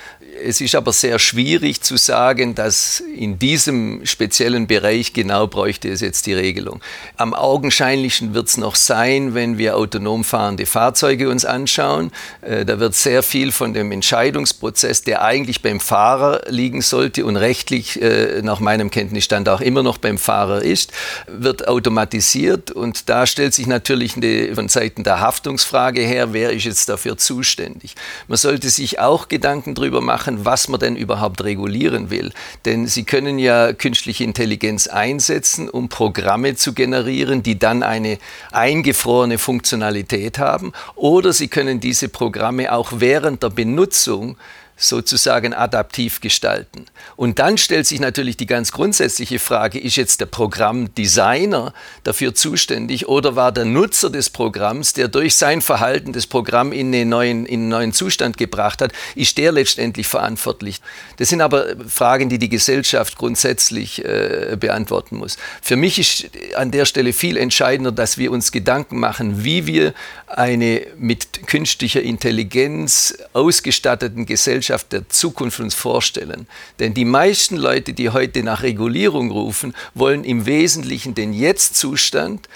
Es ist aber sehr schwierig zu sagen, dass in diesem speziellen Bereich genau bräuchte es jetzt die Regelung. Am augenscheinlichsten wird es noch sein, wenn wir autonom fahrende Fahrzeuge uns anschauen. Äh, da wird sehr viel von dem Entscheidungsprozess, der eigentlich beim Fahrer liegen sollte und rechtlich äh, nach meinem Kenntnisstand auch immer noch beim Fahrer ist, wird automatisiert. Und da stellt sich natürlich eine, von Seiten der Haftungsfrage her, wer ist jetzt dafür zuständig. Man sollte sich auch Gedanken darüber machen, machen, was man denn überhaupt regulieren will. Denn Sie können ja künstliche Intelligenz einsetzen, um Programme zu generieren, die dann eine eingefrorene Funktionalität haben. Oder Sie können diese Programme auch während der Benutzung sozusagen adaptiv gestalten. Und dann stellt sich natürlich die ganz grundsätzliche Frage, ist jetzt der Programmdesigner dafür zuständig oder war der Nutzer des Programms, der durch sein Verhalten das Programm in einen neuen, in einen neuen Zustand gebracht hat, ist der letztendlich verantwortlich? Das sind aber Fragen, die die Gesellschaft grundsätzlich äh, beantworten muss. Für mich ist an der Stelle viel entscheidender, dass wir uns Gedanken machen, wie wir eine mit künstlicher Intelligenz ausgestatteten Gesellschaft Gesellschaft der Zukunft uns vorstellen. Denn die meisten Leute, die heute nach Regulierung rufen, wollen im Wesentlichen den Jetzt-Zustand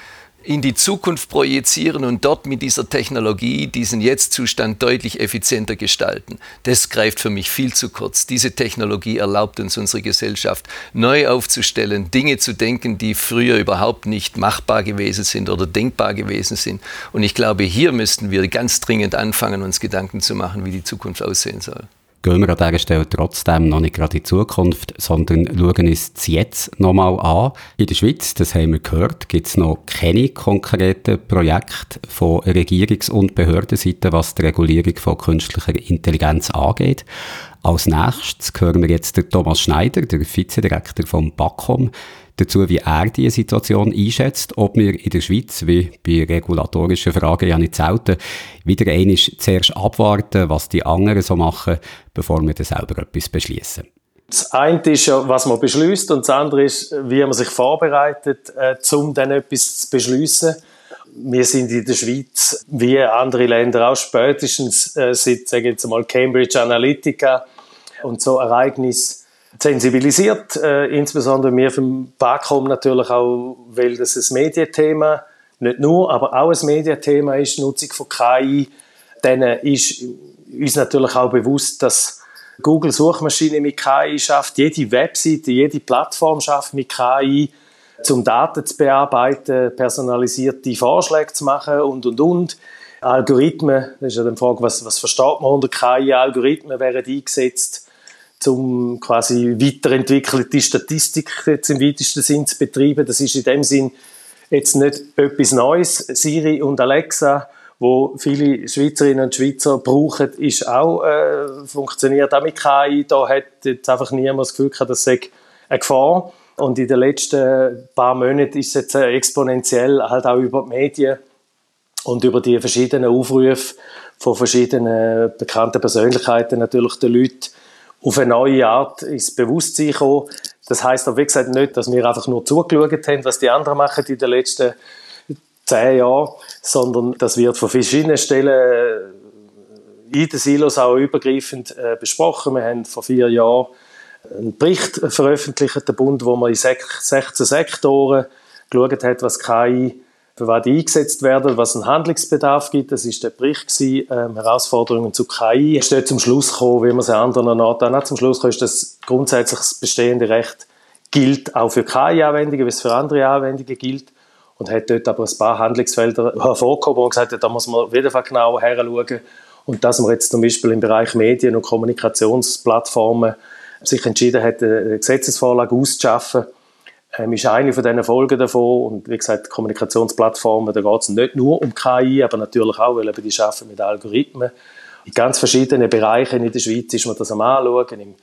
in die Zukunft projizieren und dort mit dieser Technologie diesen Jetztzustand deutlich effizienter gestalten. Das greift für mich viel zu kurz. Diese Technologie erlaubt uns, unsere Gesellschaft neu aufzustellen, Dinge zu denken, die früher überhaupt nicht machbar gewesen sind oder denkbar gewesen sind. Und ich glaube, hier müssten wir ganz dringend anfangen, uns Gedanken zu machen, wie die Zukunft aussehen soll gehen wir an dieser Stelle trotzdem noch nicht gerade in die Zukunft, sondern schauen uns das jetzt nochmal an. In der Schweiz, das haben wir gehört, gibt es noch keine konkreten Projekte von Regierungs- und Behördenseite, was die Regulierung von künstlicher Intelligenz angeht. Als nächstes hören wir jetzt den Thomas Schneider, der Vizedirektor vom BAKOM, dazu, wie er diese Situation einschätzt, ob wir in der Schweiz, wie bei regulatorischen Fragen ja nicht selten, wieder einmal zuerst abwarten, was die anderen so machen, bevor wir dann selber etwas beschließen. Das eine ist ja, was man beschließt, und das andere ist, wie man sich vorbereitet, äh, um dann etwas zu beschließen. Wir sind in der Schweiz, wie andere Länder auch spätestens äh, seit, sagen jetzt mal, Cambridge Analytica und so Ereignis sensibilisiert. Äh, insbesondere wir vom BAKOM natürlich auch, weil das ein Medienthema nicht nur, aber auch ein Medienthema ist, Nutzung von KI. Dann ist uns natürlich auch bewusst, dass Google Suchmaschine mit KI schafft, jede Webseite, jede Plattform schafft mit KI, zum Daten zu bearbeiten, personalisierte Vorschläge zu machen und, und, und. Algorithmen, das ist ja die Frage, was, was versteht man unter KI? Algorithmen werden eingesetzt, um quasi weiterentwickelte Statistik jetzt im weitesten Sinn zu betreiben. Das ist in dem Sinn jetzt nicht etwas Neues. Siri und Alexa, wo viele Schweizerinnen und Schweizer brauchen, ist auch, äh, funktioniert auch mit KI. Da hat jetzt einfach niemand das Gefühl gehabt, das sei eine Gefahr. Und in den letzten paar Monaten ist es jetzt exponentiell halt auch über die Medien und über die verschiedenen Aufrufe von verschiedenen bekannten Persönlichkeiten natürlich den Leuten auf eine neue Art ins Bewusstsein gekommen. Das heißt aber, wie gesagt, nicht, dass wir einfach nur zugeschaut haben, was die anderen machen in den letzten zehn Jahren, sondern das wird von verschiedenen Stellen in den Silos auch übergreifend äh, besprochen. Wir haben vor vier Jahren einen Bericht veröffentlicht, der Bund, wo man in 16 Sektoren geschaut hat, was KI für was die eingesetzt werden, was einen Handlungsbedarf gibt. Das ist der Bericht gewesen, ähm, Herausforderungen zu KI. Es ist zum Schluss gekommen, wie man es an anderen Orten auch zum Schluss gekommen ist, dass grundsätzlich das bestehende Recht gilt auch für KI-Anwendungen, wie es für andere Anwendungen gilt. Und hat dort aber ein paar Handlungsfelder hervorgehoben und gesagt, ja, da muss man auf jeden Fall genau heranschauen. Und dass man jetzt zum Beispiel im Bereich Medien und Kommunikationsplattformen sich entschieden hat, eine Gesetzesvorlage auszuschaffen, ähm, ist eine von diesen Folgen davon. Und wie gesagt, Kommunikationsplattformen, da geht es nicht nur um KI, aber natürlich auch, weil eben die arbeiten mit Algorithmen. In ganz verschiedenen Bereichen in der Schweiz ist man das am anschauen. Im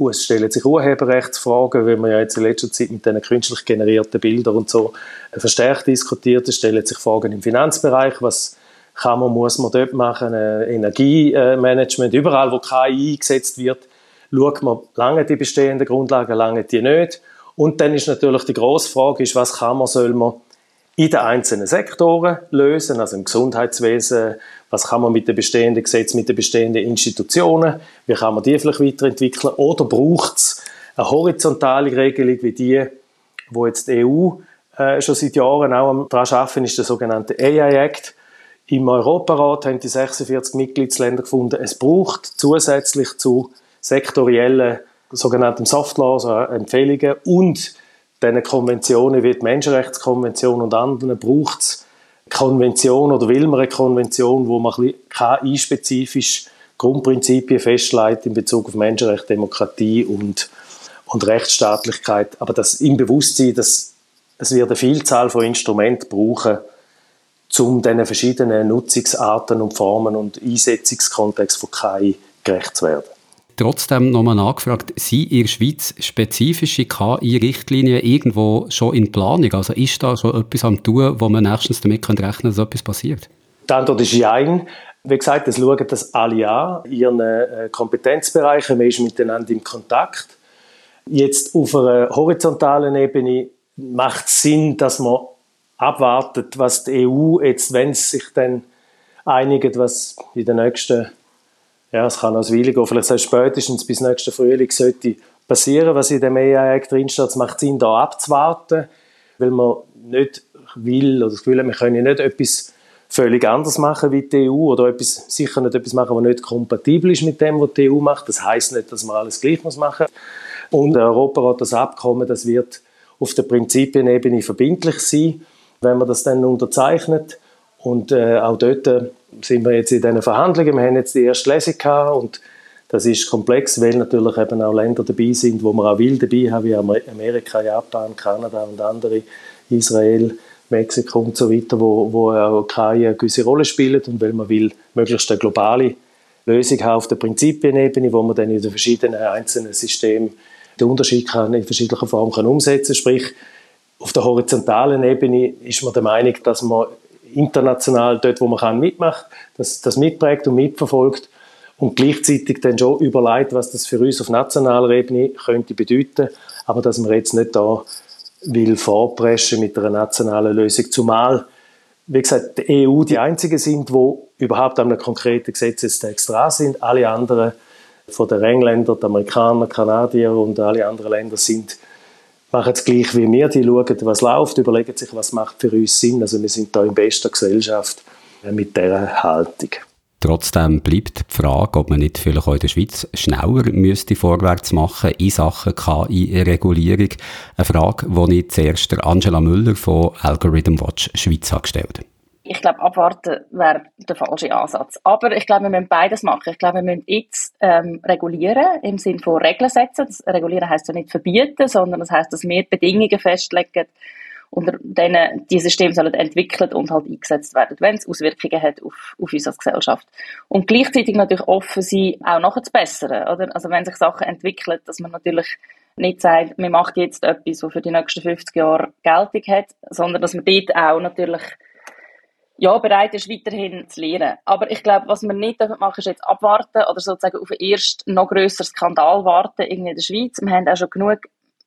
US stellen sich Urheberrechtsfragen, wenn man ja jetzt in letzter Zeit mit diesen künstlich generierten Bildern und so verstärkt diskutiert. Es stellen sich Fragen im Finanzbereich, was kann man, muss man dort machen, äh, Energiemanagement, überall wo KI eingesetzt wird, schaut man, lange die bestehenden Grundlagen, lange die nicht und dann ist natürlich die grosse Frage, was kann man, soll man in den einzelnen Sektoren lösen, also im Gesundheitswesen, was kann man mit den bestehenden Gesetzen, mit den bestehenden Institutionen, wie kann man die vielleicht weiterentwickeln? Oder braucht es eine horizontale Regelung wie die, wo jetzt die EU äh, schon seit Jahren auch daran arbeiten, ist der sogenannte AI Act. Im Europarat haben die 46 Mitgliedsländer gefunden, es braucht zusätzlich zu sektoriellen sogenannten Soft also Empfehlungen und diesen Konventionen wie die Menschenrechtskonvention und anderen braucht es Konvention oder will man eine Konvention, wo man KI-spezifisch Grundprinzipien festlegt in Bezug auf Menschenrechte, Demokratie und, und Rechtsstaatlichkeit. Aber das im Bewusstsein, dass es wird eine Vielzahl von Instrumenten brauchen, um diesen verschiedenen Nutzungsarten und Formen und Einsetzungskontext von KI gerecht zu werden. Trotzdem nochmal nachgefragt, sind in der Schweiz spezifische KI-Richtlinien irgendwo schon in Planung? Also ist da schon etwas am tun, wo man nächstens damit rechnen kann, dass etwas passiert? Die Antwort ist Jein. Wie gesagt, das schauen das alle an, ihren äh, Kompetenzbereichen, man ist miteinander in Kontakt. Jetzt auf einer horizontalen Ebene macht es Sinn, dass man abwartet, was die EU jetzt, wenn es sich dann einigt, was in den nächsten ja, es kann eine Weile gehen, vielleicht heißt spätestens bis nächsten Frühling sollte passieren, was in dem AI-Act drinsteht. Es macht Sinn, da abzuwarten, weil man nicht will oder das Gefühl hat, wir können nicht etwas völlig anders machen wie die EU oder etwas, sicher nicht etwas machen, was nicht kompatibel ist mit dem, was die EU macht. Das heißt nicht, dass man alles gleich muss machen. Und der Europarat, das Abkommen, das wird auf der Prinzipienebene verbindlich sein, wenn man das dann unterzeichnet. Und äh, auch dort sind wir jetzt in diesen Verhandlungen. Wir haben jetzt die erste Lesung gehabt und das ist komplex, weil natürlich eben auch Länder dabei sind, wo man auch will dabei haben, wie Amerika, Japan, Kanada und andere, Israel, Mexiko und so weiter, wo, wo auch keine gewisse Rolle spielen und weil man will möglichst eine globale Lösung haben auf der Prinzipienebene, wo man dann in den verschiedenen einzelnen Systemen den Unterschied kann, in verschiedenen Formen kann umsetzen Sprich, auf der horizontalen Ebene ist man der Meinung, dass man international dort, wo man kann, mitmacht, dass das mitprägt und mitverfolgt und gleichzeitig dann schon überlegt, was das für uns auf nationaler Ebene könnte bedeuten, aber dass man jetzt nicht da will vorpreschen mit einer nationalen Lösung, zumal wie gesagt, die EU die einzigen sind, wo überhaupt an einem konkreten Gesetzestext dran sind. Alle anderen von den Engländern, die Amerikaner, Kanadier und alle anderen Länder sind machen es gleich wie wir. Die schauen, was läuft, überlegen sich, was macht für uns Sinn. Also wir sind da in bester Gesellschaft mit dieser Haltung. Trotzdem bleibt die Frage, ob man nicht vielleicht auch in der Schweiz schneller müsste vorwärts machen in Sachen KI-Regulierung. Eine Frage, die ich zuerst Angela Müller von Algorithm Watch Schweiz habe gestellt ich glaube, abwarten wäre der falsche Ansatz. Aber ich glaube, wir müssen beides machen. Ich glaube, wir müssen jetzt ähm, regulieren, im Sinne von Regeln setzen. Das regulieren heißt ja nicht verbieten, sondern das heißt, dass wir Bedingungen festlegen, unter denen die Systeme sollen entwickelt und halt eingesetzt werden, wenn es Auswirkungen hat auf, auf uns als Gesellschaft. Und gleichzeitig natürlich offen sein, auch nachher zu bessern, oder? Also wenn sich Sachen entwickeln, dass man natürlich nicht sagt, man macht jetzt etwas, was für die nächsten 50 Jahre Geltung hat, sondern dass man dort auch natürlich ja, bereit ist, weiterhin zu lernen. Aber ich glaube, was wir nicht machen, ist jetzt abwarten oder sozusagen auf einen ersten, noch grösseren Skandal warten irgendwie in der Schweiz. Wir haben auch schon genug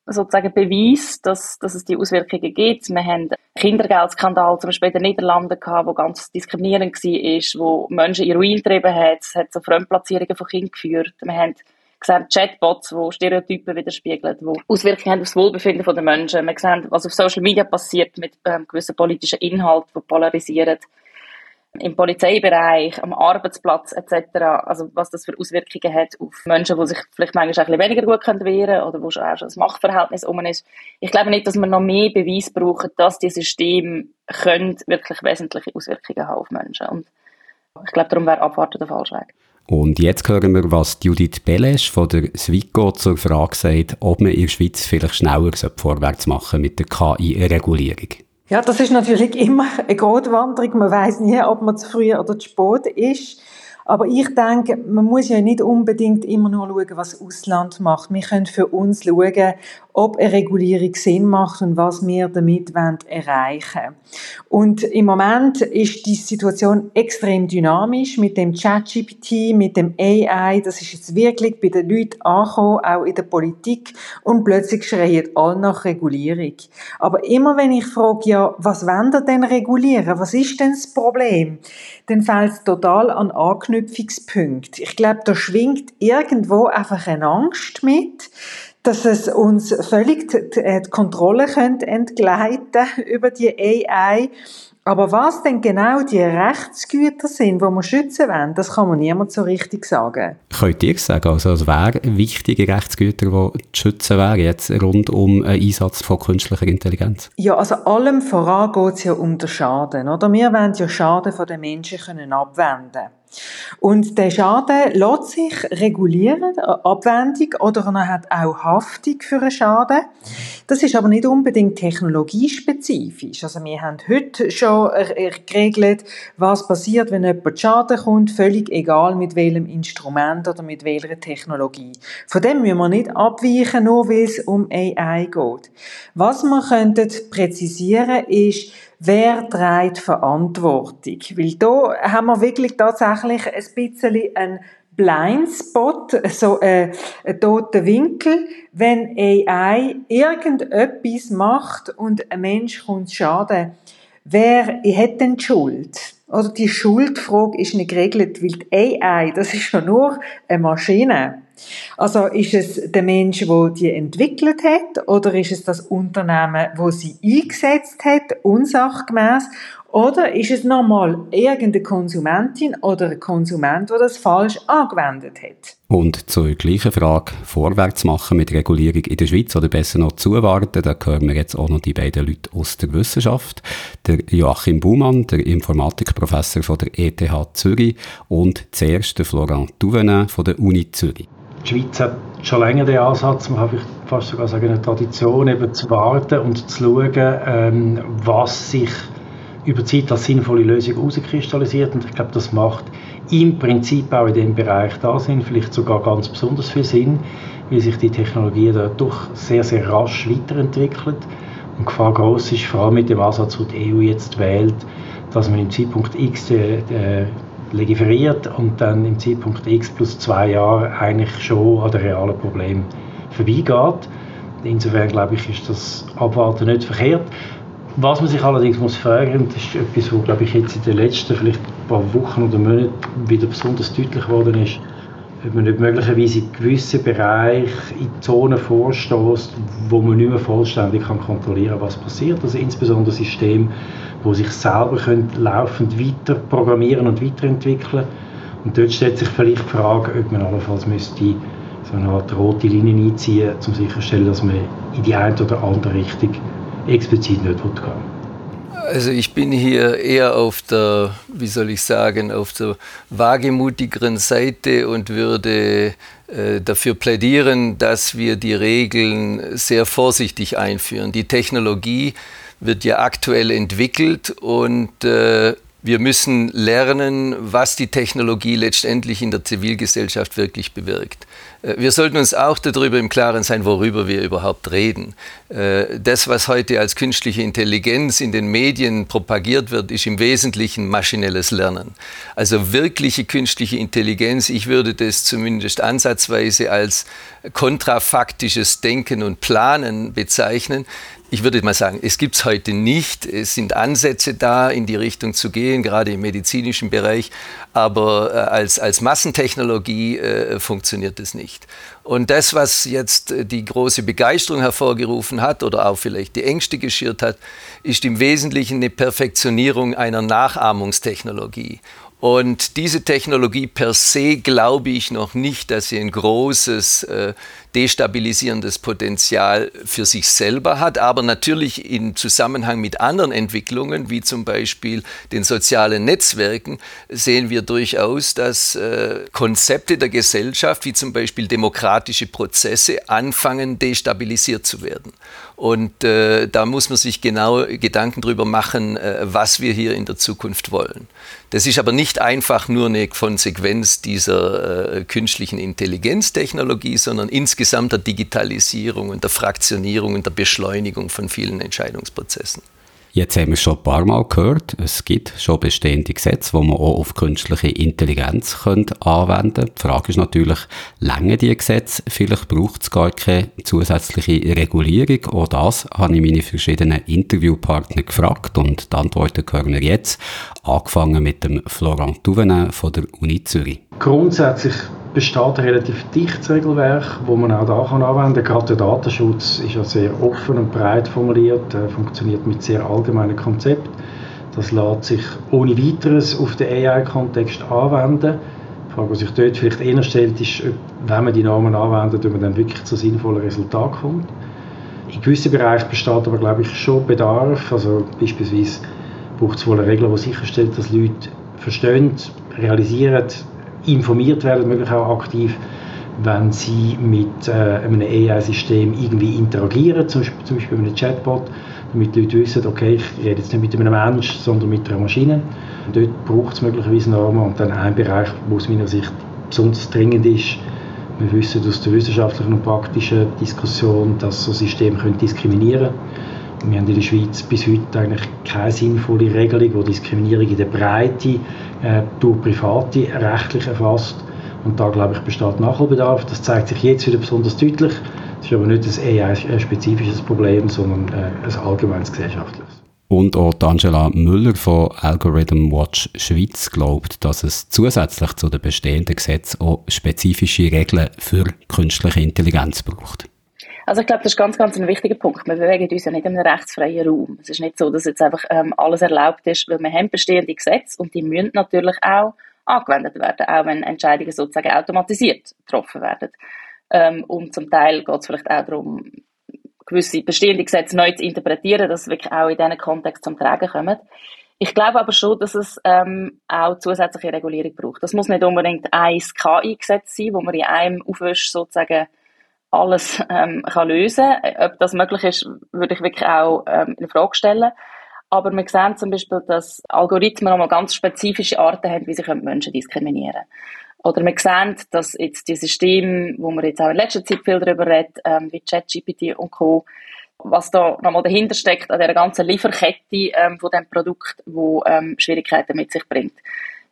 sozusagen Beweis, dass, dass es die Auswirkungen gibt. Wir haben Kindergeldskandal zum Beispiel in den Niederlanden gehabt, wo ganz diskriminierend war, wo Menschen in Ruin getrieben hat. Es hat zu Fremdplatzierungen von Kindern geführt. Wir haben gesehen Chatbots, die Stereotypen widerspiegeln, die Auswirkungen haben auf das Wohlbefinden der Menschen. Wir sehen, was auf Social Media passiert mit ähm, gewissen politischen Inhalten, die polarisieren im Polizeibereich, am Arbeitsplatz etc., also was das für Auswirkungen hat auf Menschen, die sich vielleicht manchmal ein bisschen weniger gut wehren können oder wo schon auch schon ein Machtverhältnis um ist. Ich glaube nicht, dass wir noch mehr Beweis brauchen, dass die Systeme können wirklich wesentliche Auswirkungen haben auf Menschen. Und ich glaube, darum wäre Abwarten der falsche Weg. Und jetzt hören wir, was Judith Belesch von der Swico zur Frage sagt, ob man in der Schweiz vielleicht schneller vorwärts machen mit der KI-Regulierung. Ja, das ist natürlich immer eine Gratwanderung. Man weiß nie, ob man zu früh oder zu spät ist. Aber ich denke, man muss ja nicht unbedingt immer nur schauen, was Ausland macht. Wir können für uns schauen, ob eine Regulierung Sinn macht und was wir damit erreichen wollen. Und im Moment ist die Situation extrem dynamisch mit dem ChatGPT, mit dem AI. Das ist jetzt wirklich bei den Leuten angekommen, auch in der Politik. Und plötzlich schreien alle nach Regulierung. Aber immer wenn ich frage, ja, was wollen ihr denn regulieren? Was ist denn das Problem? Dann fällt es total an Anknüpfungspunkt. Ich glaube, da schwingt irgendwo einfach eine Angst mit, dass es uns völlig die, äh, die Kontrolle könnte entgleiten über die AI. Aber was denn genau die Rechtsgüter sind, die wir schützen wollen, das kann man niemand so richtig sagen. Könnt ihr sagen, also es wären wichtige Rechtsgüter, die zu schützen wären, jetzt rund um einen Einsatz von künstlicher Intelligenz? Ja, also allem voran geht es ja um den Schaden. Oder? Wir wollen ja Schaden von den Menschen können abwenden und der Schaden lässt sich regulieren, Abwendung oder er hat auch Haftung für einen Schaden. Das ist aber nicht unbedingt technologiespezifisch. Also wir haben heute schon geregelt, was passiert, wenn jemand Schaden kommt, völlig egal mit welchem Instrument oder mit welcher Technologie. Von dem müssen wir nicht abweichen, nur weil es um AI geht. Was wir könnten präzisieren ist, wer trägt Verantwortung? Weil da haben wir wirklich tatsächlich ein bisschen einen Blindspot, so äh, ein toter Winkel, wenn AI irgendetwas macht und ein Mensch kommt Schaden. Wer hat denn die Schuld? Oder die Schuldfrage ist nicht geregelt, weil die AI, das ist ja nur eine Maschine. Also ist es der Mensch, der die entwickelt hat, oder ist es das Unternehmen, wo sie eingesetzt hat, unsachgemäß, oder ist es nochmal irgendeine Konsumentin oder ein Konsument, der das falsch angewendet hat? Und zur gleichen Frage, vorwärts machen mit Regulierung in der Schweiz oder besser noch zuwarten, da hören wir jetzt auch noch die beiden Leute aus der Wissenschaft. Der Joachim Baumann, der Informatikprofessor von der ETH Zürich und zuerst der Florent Duvenin von der Uni Zürich. Die Schweiz hat schon länger den Ansatz, man kann fast sogar sagen, eine Tradition, eben zu warten und zu schauen, ähm, was sich über die Zeit als sinnvolle Lösung herauskristallisiert. Und ich glaube, das macht im Prinzip auch in dem Bereich da Sinn, vielleicht sogar ganz besonders viel Sinn, weil sich die Technologie da doch sehr, sehr rasch weiterentwickelt. Und Gefahr groß ist, vor allem mit dem Ansatz, den die EU jetzt wählt, dass man im Zeitpunkt X äh, äh, legiferiert und dann im Zeitpunkt X plus zwei Jahre eigentlich schon an den realen Problemen vorbeigeht. Insofern glaube ich, ist das Abwarten nicht verkehrt. Was man sich allerdings muss fragen, und das ist etwas, was glaube ich jetzt in den letzten vielleicht paar Wochen oder Monaten wieder besonders deutlich geworden ist, ob man nicht möglicherweise in gewissen Bereichen in Zonen vorstößt, wo man nicht mehr vollständig kann kontrollieren kann, was passiert. Also insbesondere Systeme, wo sich selber können laufend weiter programmieren und weiterentwickeln. Und dort stellt sich vielleicht die Frage, ob man allenfalls müsste so eine Art rote Linie einziehen, um sicherzustellen, dass man in die eine oder andere Richtung explizit nicht gehen also ich bin hier eher auf der, wie soll ich sagen, auf der wagemutigeren Seite und würde äh, dafür plädieren, dass wir die Regeln sehr vorsichtig einführen. Die Technologie wird ja aktuell entwickelt und äh, wir müssen lernen, was die Technologie letztendlich in der Zivilgesellschaft wirklich bewirkt. Äh, wir sollten uns auch darüber im Klaren sein, worüber wir überhaupt reden. Äh, das, was heute als künstliche Intelligenz in den Medien propagiert wird, ist im Wesentlichen maschinelles Lernen. Also wirkliche künstliche Intelligenz, ich würde das zumindest ansatzweise als kontrafaktisches Denken und Planen bezeichnen ich würde mal sagen, es gibt es heute nicht. Es sind Ansätze da, in die Richtung zu gehen, gerade im medizinischen Bereich. Aber äh, als, als Massentechnologie äh, funktioniert es nicht. Und das, was jetzt äh, die große Begeisterung hervorgerufen hat oder auch vielleicht die Ängste geschürt hat, ist im Wesentlichen eine Perfektionierung einer Nachahmungstechnologie. Und diese Technologie per se glaube ich noch nicht, dass sie ein großes äh, destabilisierendes Potenzial für sich selber hat, aber natürlich im Zusammenhang mit anderen Entwicklungen, wie zum Beispiel den sozialen Netzwerken, sehen wir durchaus, dass äh, Konzepte der Gesellschaft, wie zum Beispiel demokratische Prozesse, anfangen destabilisiert zu werden. Und äh, da muss man sich genau Gedanken darüber machen, äh, was wir hier in der Zukunft wollen. Das ist aber nicht einfach nur eine Konsequenz dieser äh, künstlichen Intelligenztechnologie, sondern insgesamt der Digitalisierung und der Fraktionierung und der Beschleunigung von vielen Entscheidungsprozessen. Jetzt haben wir schon ein paar Mal gehört, es gibt schon bestehende Gesetze, die man auch auf künstliche Intelligenz anwenden könnte. Die Frage ist natürlich, länger die Gesetze? Vielleicht braucht es gar keine zusätzliche Regulierung. Auch das habe ich meine verschiedenen Interviewpartner gefragt und die Antworten hören wir jetzt. Angefangen mit dem Florent Duvenin von der Uni Zürich. Grundsätzlich besteht ein relativ dichtes Regelwerk, wo man auch da kann anwenden kann. Gerade der Datenschutz ist ja sehr offen und breit formuliert, äh, funktioniert mit sehr allgemeinen Konzepten. Das lässt sich ohne weiteres auf den AI-Kontext anwenden. Die Frage, die sich dort vielleicht eher stellt, ist, wenn man die Normen anwendet, ob man dann wirklich zu sinnvollen Resultaten kommt. In gewissen Bereichen besteht aber, glaube ich, schon Bedarf. Also beispielsweise braucht es wohl eine Regel, die sicherstellt, dass Leute verstehen, realisieren, informiert werden, möglich auch aktiv, wenn sie mit äh, einem AI-System irgendwie interagieren, zum Beispiel, zum Beispiel mit einem Chatbot, damit die Leute wissen, okay, ich rede jetzt nicht mit einem Menschen, sondern mit einer Maschine. Und dort braucht es möglicherweise Normen und dann ein Bereich, wo aus meiner Sicht besonders dringend ist, wir wissen aus der wissenschaftlichen und praktischen Diskussion, dass so Systeme können diskriminieren können. Wir haben in der Schweiz bis heute eigentlich keine sinnvolle Regelung, die Diskriminierung in der Breite äh, durch Private rechtlich erfasst. Und da, glaube ich, besteht Nachholbedarf. Das zeigt sich jetzt wieder besonders deutlich. Das ist aber nicht ein AI-spezifisches Problem, sondern äh, ein allgemeines gesellschaftliches. Und auch Angela Müller von Algorithm Watch Schweiz glaubt, dass es zusätzlich zu den bestehenden Gesetzen auch spezifische Regeln für künstliche Intelligenz braucht. Also ich glaube, das ist ganz, ganz ein wichtiger Punkt. Wir bewegen uns ja nicht in einem rechtsfreien Raum. Es ist nicht so, dass jetzt einfach ähm, alles erlaubt ist, weil wir haben bestehende Gesetze und die müssen natürlich auch angewendet werden, auch wenn Entscheidungen sozusagen automatisiert getroffen werden. Ähm, und zum Teil geht es vielleicht auch darum, gewisse bestehende Gesetze neu zu interpretieren, dass sie wirklich auch in diesen Kontext zum Tragen kommen. Ich glaube aber schon, dass es ähm, auch zusätzliche Regulierung braucht. Das muss nicht unbedingt ein KI-Gesetz sein, wo man in einem Aufwisch sozusagen alles ähm, kann lösen kann. Ob das möglich ist, würde ich wirklich auch ähm, in Frage stellen. Aber wir sehen zum Beispiel, dass Algorithmen nochmal ganz spezifische Arten haben, wie sie Menschen diskriminieren können. Oder wir sehen, dass jetzt die Systeme, wo man jetzt auch in letzter Zeit viel darüber redet, ähm, wie ChatGPT und Co., was da nochmal dahinter steckt an der ganzen Lieferkette ähm, von dem Produkt, wo ähm, Schwierigkeiten mit sich bringt,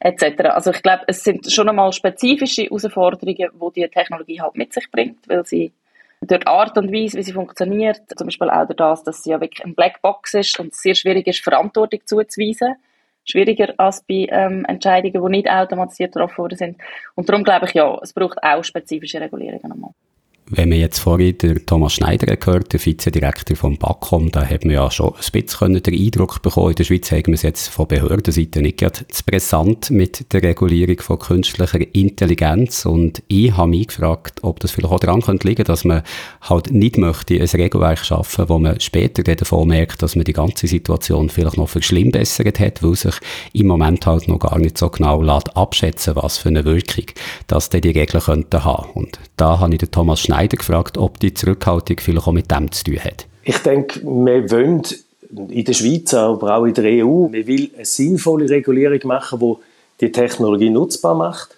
etc. Also ich glaube, es sind schon einmal spezifische Herausforderungen, wo die Technologie halt mit sich bringt, weil sie durch die Art und Weise, wie sie funktioniert, zum Beispiel auch durch das, dass sie ja wirklich eine Blackbox ist und es sehr schwierig ist, Verantwortung zuzuweisen schwieriger als bei ähm, Entscheidungen, die nicht automatisiert getroffen worden sind. Und darum glaube ich, ja, es braucht auch spezifische Regulierungen nochmal. Wenn wir jetzt vorhin den Thomas Schneider gehört, der Vizedirektor vom BAKOM, da hat man ja schon ein bisschen den Eindruck bekommen, in der Schweiz haben wir es jetzt von Behördenseite nicht gerade zu brisant mit der Regulierung von künstlicher Intelligenz und ich habe mich gefragt, ob das vielleicht auch daran könnte liegen, dass man halt nicht möchte ein Regelwerk schaffen, wo man später davon merkt, dass man die ganze Situation vielleicht noch verschlimmbessert hat, weil sich im Moment halt noch gar nicht so genau lässt abschätzen, was für eine Wirkung dass die Regeln könnten haben. Und da habe ich den Thomas Schneider Schneider gefragt, ob die Zurückhaltung vielleicht auch mit dem zu tun hat. Ich denke, wir wollen in der Schweiz, aber auch in der EU, wir will eine sinnvolle Regulierung machen, die die Technologie nutzbar macht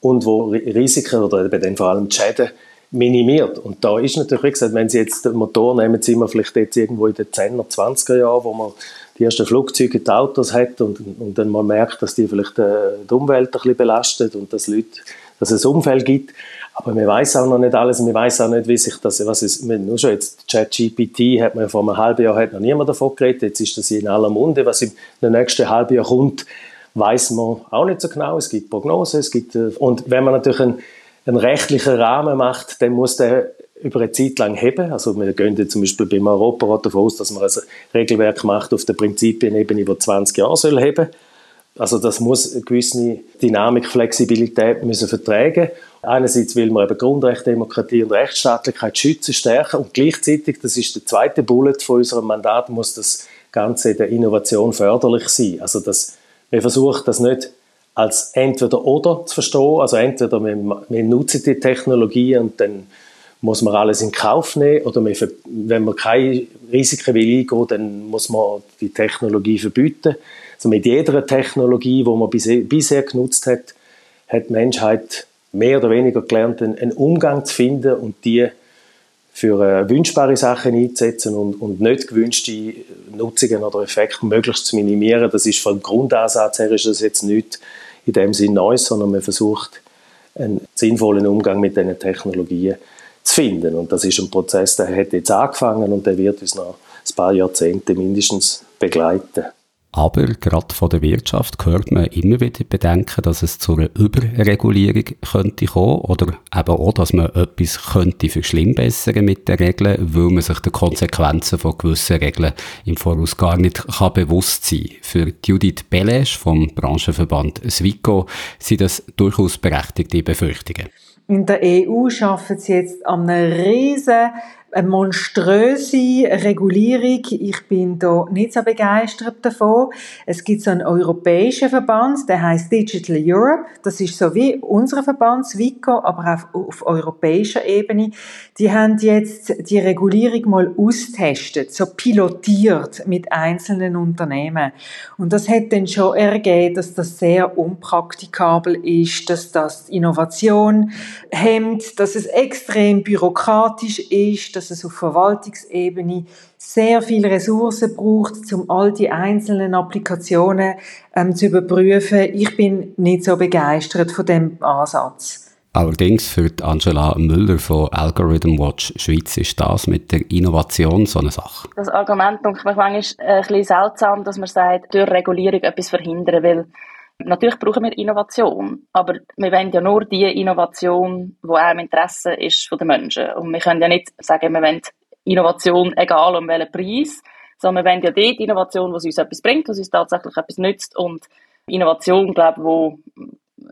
und wo Risiken oder eben vor allem die Schäden minimiert. Und da ist natürlich, wie gesagt, wenn Sie jetzt den Motor nehmen, sind wir vielleicht jetzt irgendwo in den 10er, 20er Jahren, wo man die ersten Flugzeuge, die Autos hat und, und dann mal merkt, dass die vielleicht äh, die Umwelt ein bisschen belastet und dass, Leute, dass es Umfeld gibt. Aber man weiß auch noch nicht alles, man weiß auch nicht, wie sich das, was ist, nur schon jetzt ChatGPT hat man vor einem halben Jahr hat noch niemand davon geredet, jetzt ist das in aller Munde, was im nächsten halben Jahr kommt, weiß man auch nicht so genau, es gibt Prognosen, es gibt, äh, und wenn man natürlich einen, einen rechtlichen Rahmen macht, dann muss der über eine Zeit lang heben. Also wir gehen jetzt zum Beispiel beim Europarat davon aus, dass man ein Regelwerk macht auf der Prinzipienebene, die 20 Jahre soll heben. Also das muss eine gewisse Dynamik, Flexibilität müssen vertragen Einerseits will man eben Grundrechte, Demokratie und Rechtsstaatlichkeit schützen, stärken und gleichzeitig, das ist der zweite Bullet von unserem Mandat, muss das Ganze der Innovation förderlich sein. Also dass wir versuchen, das nicht als entweder oder zu verstehen, also entweder wir, wir nutzen die Technologie und dann muss man alles in Kauf nehmen oder wir, wenn man keine Risiken will eingehen, dann muss man die Technologie verbieten. Also mit jeder Technologie, die man bisher, bisher genutzt hat, hat die Menschheit mehr oder weniger gelernt, einen Umgang zu finden und die für äh, wünschbare Sachen einzusetzen und, und nicht gewünschte Nutzungen oder Effekte möglichst zu minimieren. Das ist vom Grundansatz her ist das jetzt nicht in dem Sinn Neues, sondern man versucht, einen sinnvollen Umgang mit diesen Technologien zu finden. Und das ist ein Prozess, der hat jetzt angefangen und der wird uns noch ein paar Jahrzehnte mindestens begleiten. Aber gerade von der Wirtschaft hört man immer wieder bedenken, dass es zu einer Überregulierung könnte kommen oder eben auch, dass man etwas könnte verschlimmbessern mit den Regeln, weil man sich der Konsequenzen von gewissen Regeln im Voraus gar nicht kann bewusst sein Für Judith Belesch vom Branchenverband Swico sind das durchaus berechtigte Befürchtungen. In der EU schaffen sie jetzt an einem riesen eine monströse Regulierung. Ich bin da nicht so begeistert davon. Es gibt so einen europäischen Verband, der heißt Digital Europe. Das ist so wie unser Verband, SWICO, aber auf, auf europäischer Ebene. Die haben jetzt die Regulierung mal austestet, so pilotiert mit einzelnen Unternehmen. Und das hat dann schon ergeben, dass das sehr unpraktikabel ist, dass das Innovation hemmt, dass es extrem bürokratisch ist, dass es auf Verwaltungsebene sehr viele Ressourcen braucht, um all die einzelnen Applikationen ähm, zu überprüfen. Ich bin nicht so begeistert von dem Ansatz. Allerdings für Angela Müller von Algorithm Watch Schweiz ist das mit der Innovation so eine Sache. Das Argument denke ich manchmal ist ein bisschen seltsam, dass man sagt, durch Regulierung etwas verhindern will. Natürlich brauchen wir Innovation, aber wir wollen ja nur die Innovation, die auch im Interesse ist von den Menschen. Und wir können ja nicht sagen, wir wollen Innovation egal um welchen Preis, sondern wir wollen ja dort Innovation, die uns etwas bringt, was uns tatsächlich etwas nützt und Innovation, glaube wo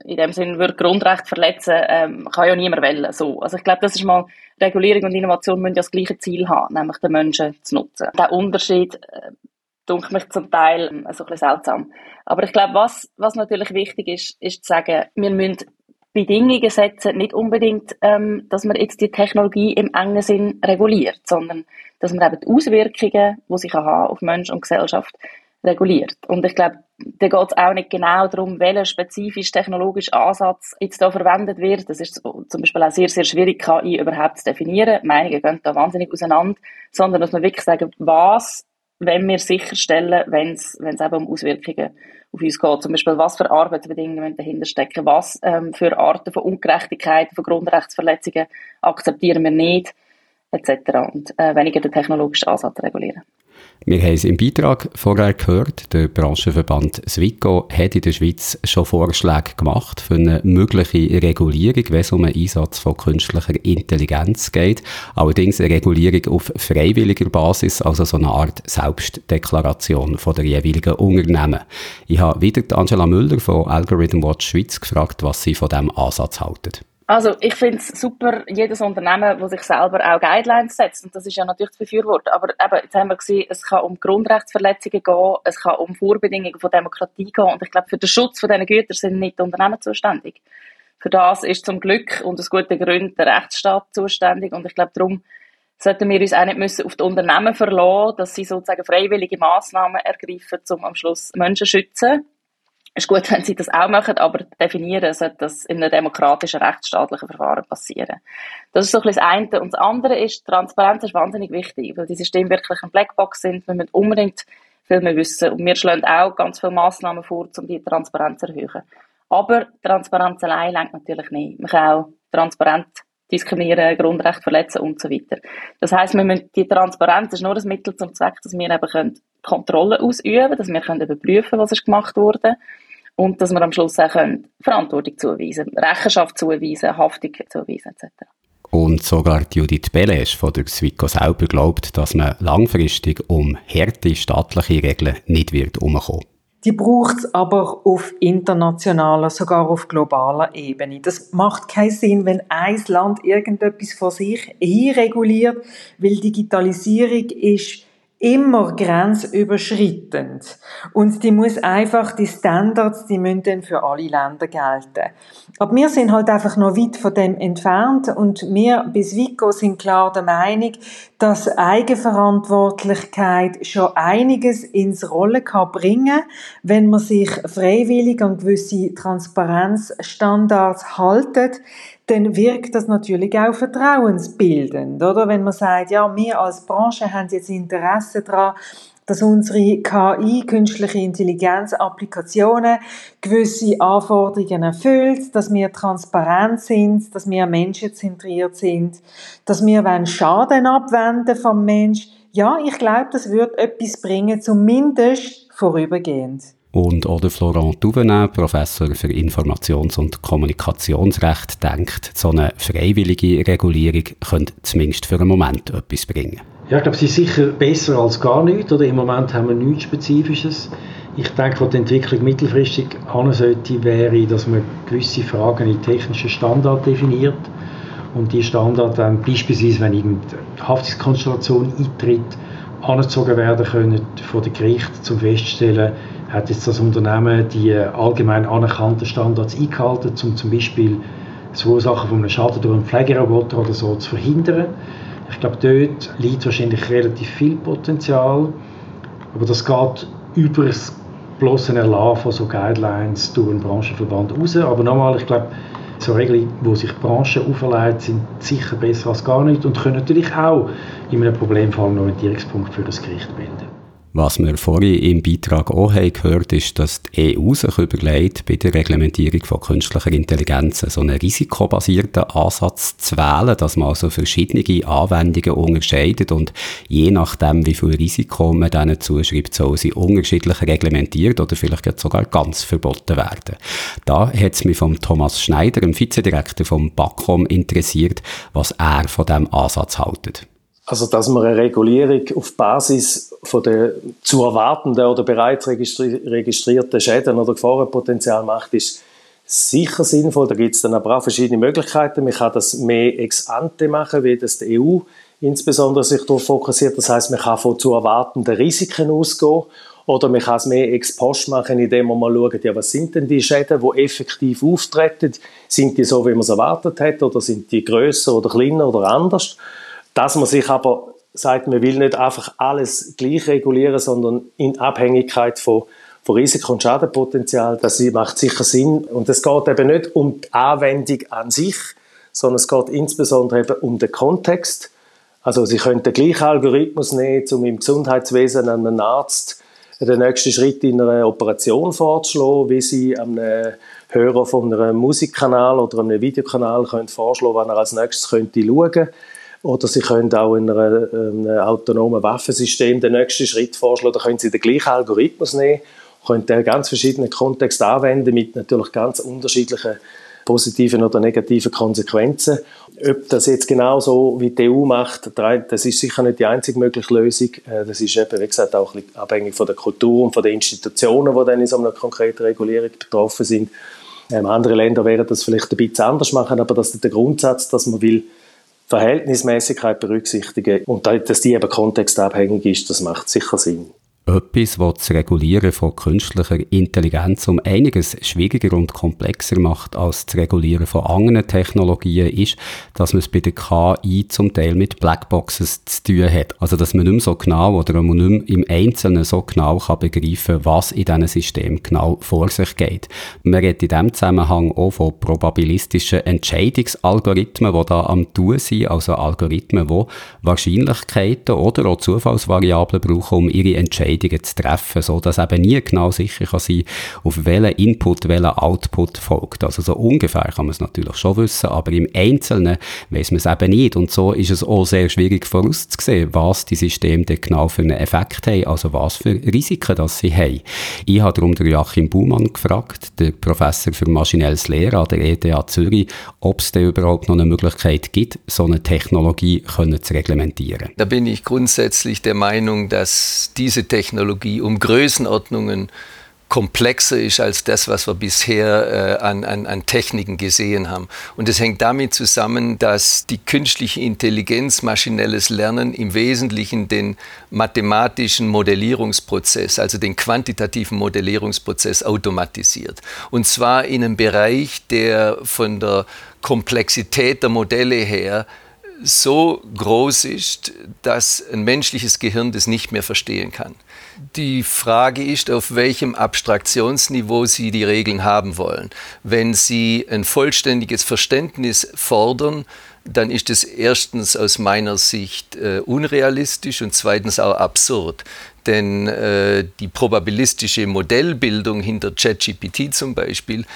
in dem Sinne würde Grundrecht verletzen, ähm, kann ja niemand wählen. So. Also ich glaube, das ist mal, Regulierung und Innovation müssen ja das gleiche Ziel haben, nämlich den Menschen zu nutzen. Der Unterschied, äh, dunkelt mich zum Teil ähm, so ein bisschen seltsam. Aber ich glaube, was, was natürlich wichtig ist, ist zu sagen, wir müssen Bedingungen setzen, nicht unbedingt, ähm, dass man jetzt die Technologie im engen Sinn reguliert, sondern dass man eben die Auswirkungen, die sie haben auf Mensch und Gesellschaft, reguliert. Und ich glaube, da geht es auch nicht genau darum, welcher spezifisch technologische Ansatz jetzt da verwendet wird. Das ist zum Beispiel auch sehr, sehr schwierig, KI überhaupt zu definieren. Meinungen gehen da wahnsinnig auseinander. Sondern, dass man wirklich sagen, was wenn wir sicherstellen, wenn es eben um Auswirkungen auf uns geht. Zum Beispiel, was für Arbeitsbedingungen dahinter stecken, was ähm, für Arten von Ungerechtigkeiten, von Grundrechtsverletzungen akzeptieren wir nicht, etc. Und äh, weniger den technologischen Ansatz regulieren. Wir haben es im Beitrag vorher gehört, der Branchenverband Swico hat in der Schweiz schon Vorschläge gemacht für eine mögliche Regulierung, wenn es um den Einsatz von künstlicher Intelligenz geht. Allerdings eine Regulierung auf freiwilliger Basis, also so eine Art Selbstdeklaration von der jeweiligen Unternehmen. Ich habe wieder Angela Müller von Algorithm Watch Schweiz gefragt, was sie von diesem Ansatz halten. Also ich finde es super, jedes Unternehmen, das sich selber auch Guidelines setzt. Und das ist ja natürlich zu befürworten. Aber eben, jetzt haben wir gesehen, es kann um Grundrechtsverletzungen gehen, es kann um Vorbedingungen von Demokratie gehen. Und ich glaube, für den Schutz von diesen Gütern sind nicht die Unternehmen zuständig. Für das ist zum Glück und aus guten Gründen der Rechtsstaat zuständig. Und ich glaube, darum sollten wir uns auch nicht müssen auf die Unternehmen verlassen, dass sie sozusagen freiwillige Massnahmen ergreifen, um am Schluss Menschen zu schützen ist gut, wenn sie das auch machen, aber definieren sollte das in einem demokratischen, rechtsstaatlichen Verfahren passieren. Das ist so ein bisschen das eine. Und das andere ist, Transparenz ist wahnsinnig wichtig, weil die Systeme wirklich ein Blackbox sind. Wir müssen unbedingt viel mehr wissen. Und wir schlagen auch ganz viele Massnahmen vor, um die Transparenz zu erhöhen. Aber Transparenz allein lenkt natürlich nicht. Man kann auch transparent diskriminieren, Grundrechte verletzen und so weiter. Das heißt, wir müssen, die Transparenz ist nur das Mittel zum Zweck, dass wir eben können Kontrolle ausüben dass wir können überprüfen was ist gemacht wurde und dass wir am Schluss auch können Verantwortung zuweisen Rechenschaft zuweisen, Haftung zuweisen etc. Und sogar Judith Belesch von der Swico selber glaubt, dass man langfristig um harte staatliche Regeln nicht wird umkommen. Die braucht es aber auf internationaler, sogar auf globaler Ebene. Das macht keinen Sinn, wenn ein Land irgendetwas vor sich reguliert, weil Digitalisierung ist immer grenzüberschreitend. Und die muss einfach, die Standards, die müssen dann für alle Länder gelten. Aber wir sind halt einfach noch weit von dem entfernt und wir bis Vico sind klar der Meinung, dass Eigenverantwortlichkeit schon einiges ins Rollen kann bringen, wenn man sich freiwillig an gewisse Transparenzstandards haltet dann wirkt das natürlich auch vertrauensbildend, oder? Wenn man sagt, ja, wir als Branche haben jetzt Interesse daran, dass unsere KI, künstliche Intelligenz, Applikationen gewisse Anforderungen erfüllt, dass wir transparent sind, dass wir menschenzentriert sind, dass wir Schaden abwenden vom Mensch. Ja, ich glaube, das wird etwas bringen, zumindest vorübergehend. Und oder Florent Duvenet, Professor für Informations- und Kommunikationsrecht, denkt, so eine freiwillige Regulierung könnte zumindest für einen Moment etwas bringen. Ja, ich glaube, sie ist sicher besser als gar nichts. Oder im Moment haben wir nichts Spezifisches. Ich denke, wo die Entwicklung mittelfristig an sollte, wäre, dass man gewisse Fragen in technischen Standard definiert. Und die Standard dann beispielsweise, wenn irgendeine Haftungskonstellation eintritt, angezogen werden können von den Gericht, zum feststellen, hat jetzt das Unternehmen die allgemein anerkannten Standards eingehalten, um zum Beispiel das Verursachen von einem Schaden durch einen Pflegeroboter oder so zu verhindern. Ich glaube, dort liegt wahrscheinlich relativ viel Potenzial, aber das geht über das bloße Erlassen von so Guidelines durch einen Branchenverband raus. Aber nochmal, ich glaube, so Regeln, die sich Branchen auferlegt, sind sicher besser als gar nicht und können natürlich auch in einem Problemfall einen Orientierungspunkt für das Gericht bilden. Was wir vorhin im Beitrag auch haben gehört, ist, dass die EU sich überlegt, bei der Reglementierung von künstlicher Intelligenz so einen risikobasierten Ansatz zu wählen, dass man also verschiedene Anwendungen unterscheidet und je nachdem, wie viel Risiko man denen zuschreibt, soll sie unterschiedlich reglementiert oder vielleicht sogar ganz verboten werden. Da hat es mich von Thomas Schneider, dem Vizedirektor vom BACOM, interessiert, was er von diesem Ansatz haltet. Also, dass man eine Regulierung auf Basis von der zu erwartenden oder bereits registrierten Schäden oder Gefahrenpotenzial macht, ist sicher sinnvoll. Da gibt es dann aber auch verschiedene Möglichkeiten. Man kann das mehr ex ante machen, wie das die EU insbesondere sich darauf fokussiert. Das heißt, man kann von zu erwartenden Risiken ausgehen oder man kann es mehr ex post machen, indem man mal schaut, ja, was sind denn die Schäden, die effektiv auftreten? Sind die so, wie man es erwartet hat oder sind die größer oder kleiner oder anders? Dass man sich aber sagt, man will nicht einfach alles gleich regulieren, sondern in Abhängigkeit von, von Risiko und Schadenpotenzial, das macht sicher Sinn. Und es geht eben nicht um die Anwendung an sich, sondern es geht insbesondere eben um den Kontext. Also Sie können den gleichen Algorithmus nehmen, um im Gesundheitswesen einem Arzt den nächsten Schritt in einer Operation vorzuschlagen, wie Sie einem Hörer von einem Musikkanal oder einem Videokanal können vorschlagen, wann er als nächstes könnte schauen könnte. Oder Sie können auch in einer, einem autonomen Waffensystem den nächsten Schritt vorschlagen. Da können Sie den gleichen Algorithmus nehmen, können den ganz verschiedenen Kontext anwenden mit natürlich ganz unterschiedlichen positiven oder negativen Konsequenzen. Ob das jetzt genau so wie die EU macht, das ist sicher nicht die einzige mögliche Lösung. Äh, das ist eben, wie gesagt, auch ein bisschen abhängig von der Kultur und von den Institutionen, die dann in so einer konkreten Regulierung betroffen sind. Ähm, andere Länder werden das vielleicht ein bisschen anders machen, aber das ist der Grundsatz, dass man will, Verhältnismäßigkeit berücksichtigen und dass die eben kontextabhängig ist, das macht sicher Sinn. Etwas, was das Regulieren von künstlicher Intelligenz um einiges schwieriger und komplexer macht als das Regulieren von anderen Technologien, ist, dass man es bei der KI zum Teil mit Blackboxes zu tun hat. Also, dass man nicht mehr so genau oder man nicht mehr im Einzelnen so genau kann begreifen kann, was in diesem System genau vor sich geht. Man redet in diesem Zusammenhang auch von probabilistischen Entscheidungsalgorithmen, die da am Tun sind, also Algorithmen, die Wahrscheinlichkeiten oder auch Zufallsvariablen brauchen, um ihre Entscheidungen Entscheidungen zu treffen, so dass eben nie genau sicher kann sein, auf welchen Input, welchen Output folgt. Also so ungefähr kann man es natürlich schon wissen, aber im Einzelnen weiß man es eben nicht und so ist es auch sehr schwierig vorauszusehen, was die Systeme denn genau für einen Effekt haben, also was für Risiken das sie haben. Ich habe darum den Joachim Baumann gefragt, der Professor für maschinelles Lehren an der ETH Zürich, ob es denn überhaupt noch eine Möglichkeit gibt, so eine Technologie können zu reglementieren. Da bin ich grundsätzlich der Meinung, dass diese Technologie Technologie um Größenordnungen komplexer ist als das, was wir bisher äh, an, an, an Techniken gesehen haben. Und es hängt damit zusammen, dass die künstliche Intelligenz, maschinelles Lernen im Wesentlichen den mathematischen Modellierungsprozess, also den quantitativen Modellierungsprozess automatisiert. Und zwar in einem Bereich, der von der Komplexität der Modelle her so groß ist, dass ein menschliches Gehirn das nicht mehr verstehen kann. Die Frage ist, auf welchem Abstraktionsniveau Sie die Regeln haben wollen. Wenn Sie ein vollständiges Verständnis fordern, dann ist es erstens aus meiner Sicht äh, unrealistisch und zweitens auch absurd. Denn äh, die probabilistische Modellbildung hinter ChatGPT zum Beispiel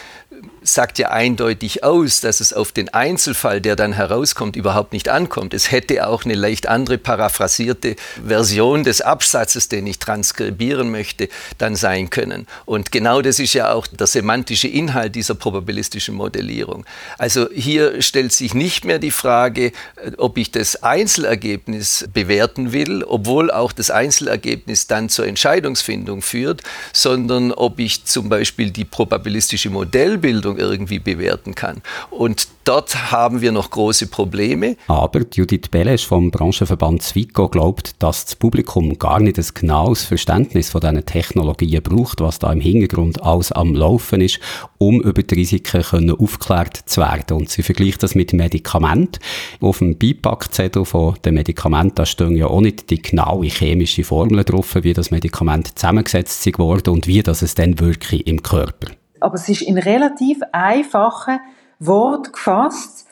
sagt ja eindeutig aus, dass es auf den Einzelfall, der dann herauskommt, überhaupt nicht ankommt. Es hätte auch eine leicht andere paraphrasierte Version des Absatzes, den ich transkribieren möchte, dann sein können. Und genau das ist ja auch der semantische Inhalt dieser probabilistischen Modellierung. Also hier stellt sich nicht mehr die Frage, äh, ob ich das Einzelergebnis bewerten will, obwohl auch das Einzelergebnis dann zur Entscheidungsfindung führt, sondern ob ich zum Beispiel die probabilistische Modellbildung irgendwie bewerten kann. Und dort haben wir noch große Probleme. Aber Judith Belesch vom Branchenverband Zwico glaubt, dass das Publikum gar nicht ein genaues Verständnis von diesen Technologien braucht, was da im Hintergrund alles am Laufen ist, um über die Risiken können aufgeklärt zu werden. Und sie vergleicht das mit Medikamenten. Auf dem Beipackzettel von den Medikamenten stehen ja auch nicht die genaue chemische Formel drauf, wie das Medikament zusammengesetzt wurde und wie das es dann wirklich im Körper aber es ist in relativ einfachen Worten gefasst,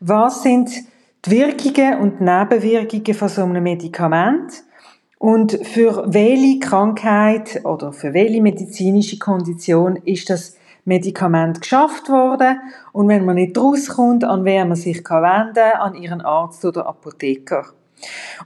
was sind die Wirkungen und Nebenwirkungen von so einem Medikament? Und für welche Krankheit oder für welche medizinische Kondition ist das Medikament geschafft worden? Und wenn man nicht rauskommt, an wer man sich wenden kann, an ihren Arzt oder Apotheker.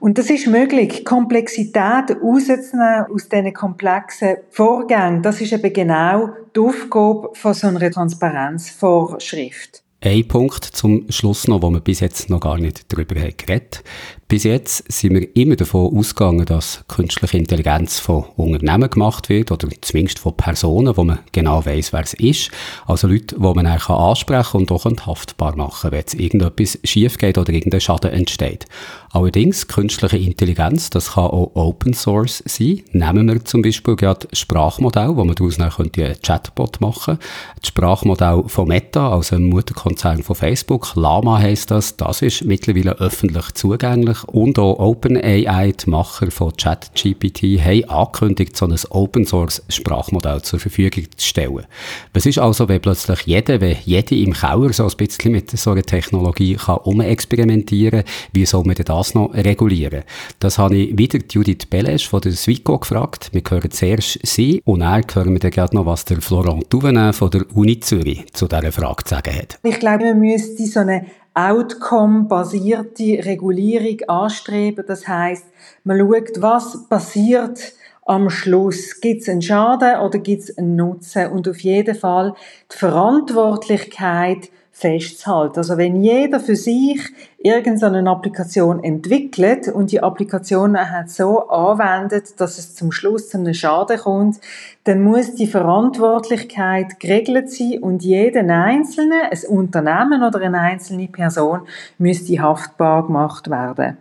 Und das ist möglich, Komplexität rauszunehmen aus diesen komplexen Vorgängen. Das ist eben genau die Aufgabe von so einer Transparenzvorschrift. Ein Punkt zum Schluss noch, wo wir bis jetzt noch gar nicht darüber geredet haben. Bis jetzt sind wir immer davon ausgegangen, dass künstliche Intelligenz von Unternehmen gemacht wird oder zumindest von Personen, wo man genau weiß, wer es ist. Also Leute, die man eigentlich ansprechen und auch haftbar machen wenn es irgendetwas schief geht oder irgendein Schaden entsteht. Allerdings, künstliche Intelligenz, das kann auch Open Source sein. Nehmen wir zum Beispiel gerade Sprachmodell, wo man daraus einen Chatbot machen könnte. Das Sprachmodell von Meta, also dem Mutterkonzern von Facebook, Lama heißt das, das ist mittlerweile öffentlich zugänglich natürlich und auch OpenAI, die Macher von ChatGPT, haben angekündigt, so ein Open-Source-Sprachmodell zur Verfügung zu stellen. Was ist also, wenn plötzlich jeder, wenn jede im Keller so ein bisschen mit so einer Technologie kann umexperimentieren kann, wie soll man das noch regulieren? Das habe ich wieder Judith Belesch von der Swico gefragt. Wir hören zuerst sie und dann hören wir dann gerade noch, was der Florent Duvenin von der Uni Zürich zu dieser Frage zu sagen hat. Ich glaube, man müsste so eine Outcome-basierte Regulierung anstreben. Das heißt, man schaut, was passiert am Schluss. Gibt es einen Schaden oder gibt es einen Nutzen? Und auf jeden Fall die Verantwortlichkeit festzuhalten. Also wenn jeder für sich irgendeine Applikation entwickelt und die Applikation nachher so anwendet, dass es zum Schluss zu einem Schaden kommt, dann muss die Verantwortlichkeit geregelt sein und jeder Einzelne, ein Unternehmen oder eine einzelne Person, müsste haftbar gemacht werden.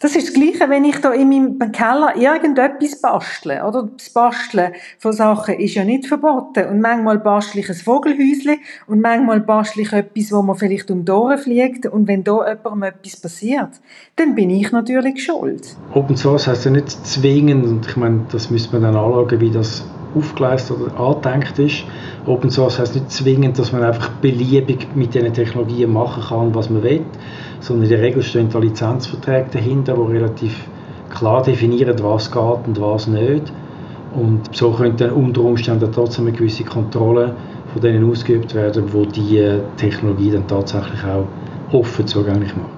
Das ist das Gleiche, wenn ich da in meinem Keller irgendetwas bastle. Oder das Basteln von Sachen ist ja nicht verboten. Und manchmal bastle ich ein Vogelhäuschen und manchmal bastle ich etwas, wo man vielleicht um die Ohren fliegt. Und wenn da jemandem etwas passiert, dann bin ich natürlich schuld. Open Source heißt ja nicht zwingend, und ich meine, das müsste man dann anschauen, wie das aufgeleistet oder angedenkt ist. Open Source heißt nicht zwingend, dass man einfach beliebig mit diesen Technologien machen kann, was man will sondern in der Regel stehen da Lizenzverträge dahinter, die relativ klar definieren, was geht und was nicht. Und so könnte dann unter Umständen trotzdem eine gewisse Kontrolle von denen ausgeübt werden, wo die Technologie dann tatsächlich auch offen zugänglich macht.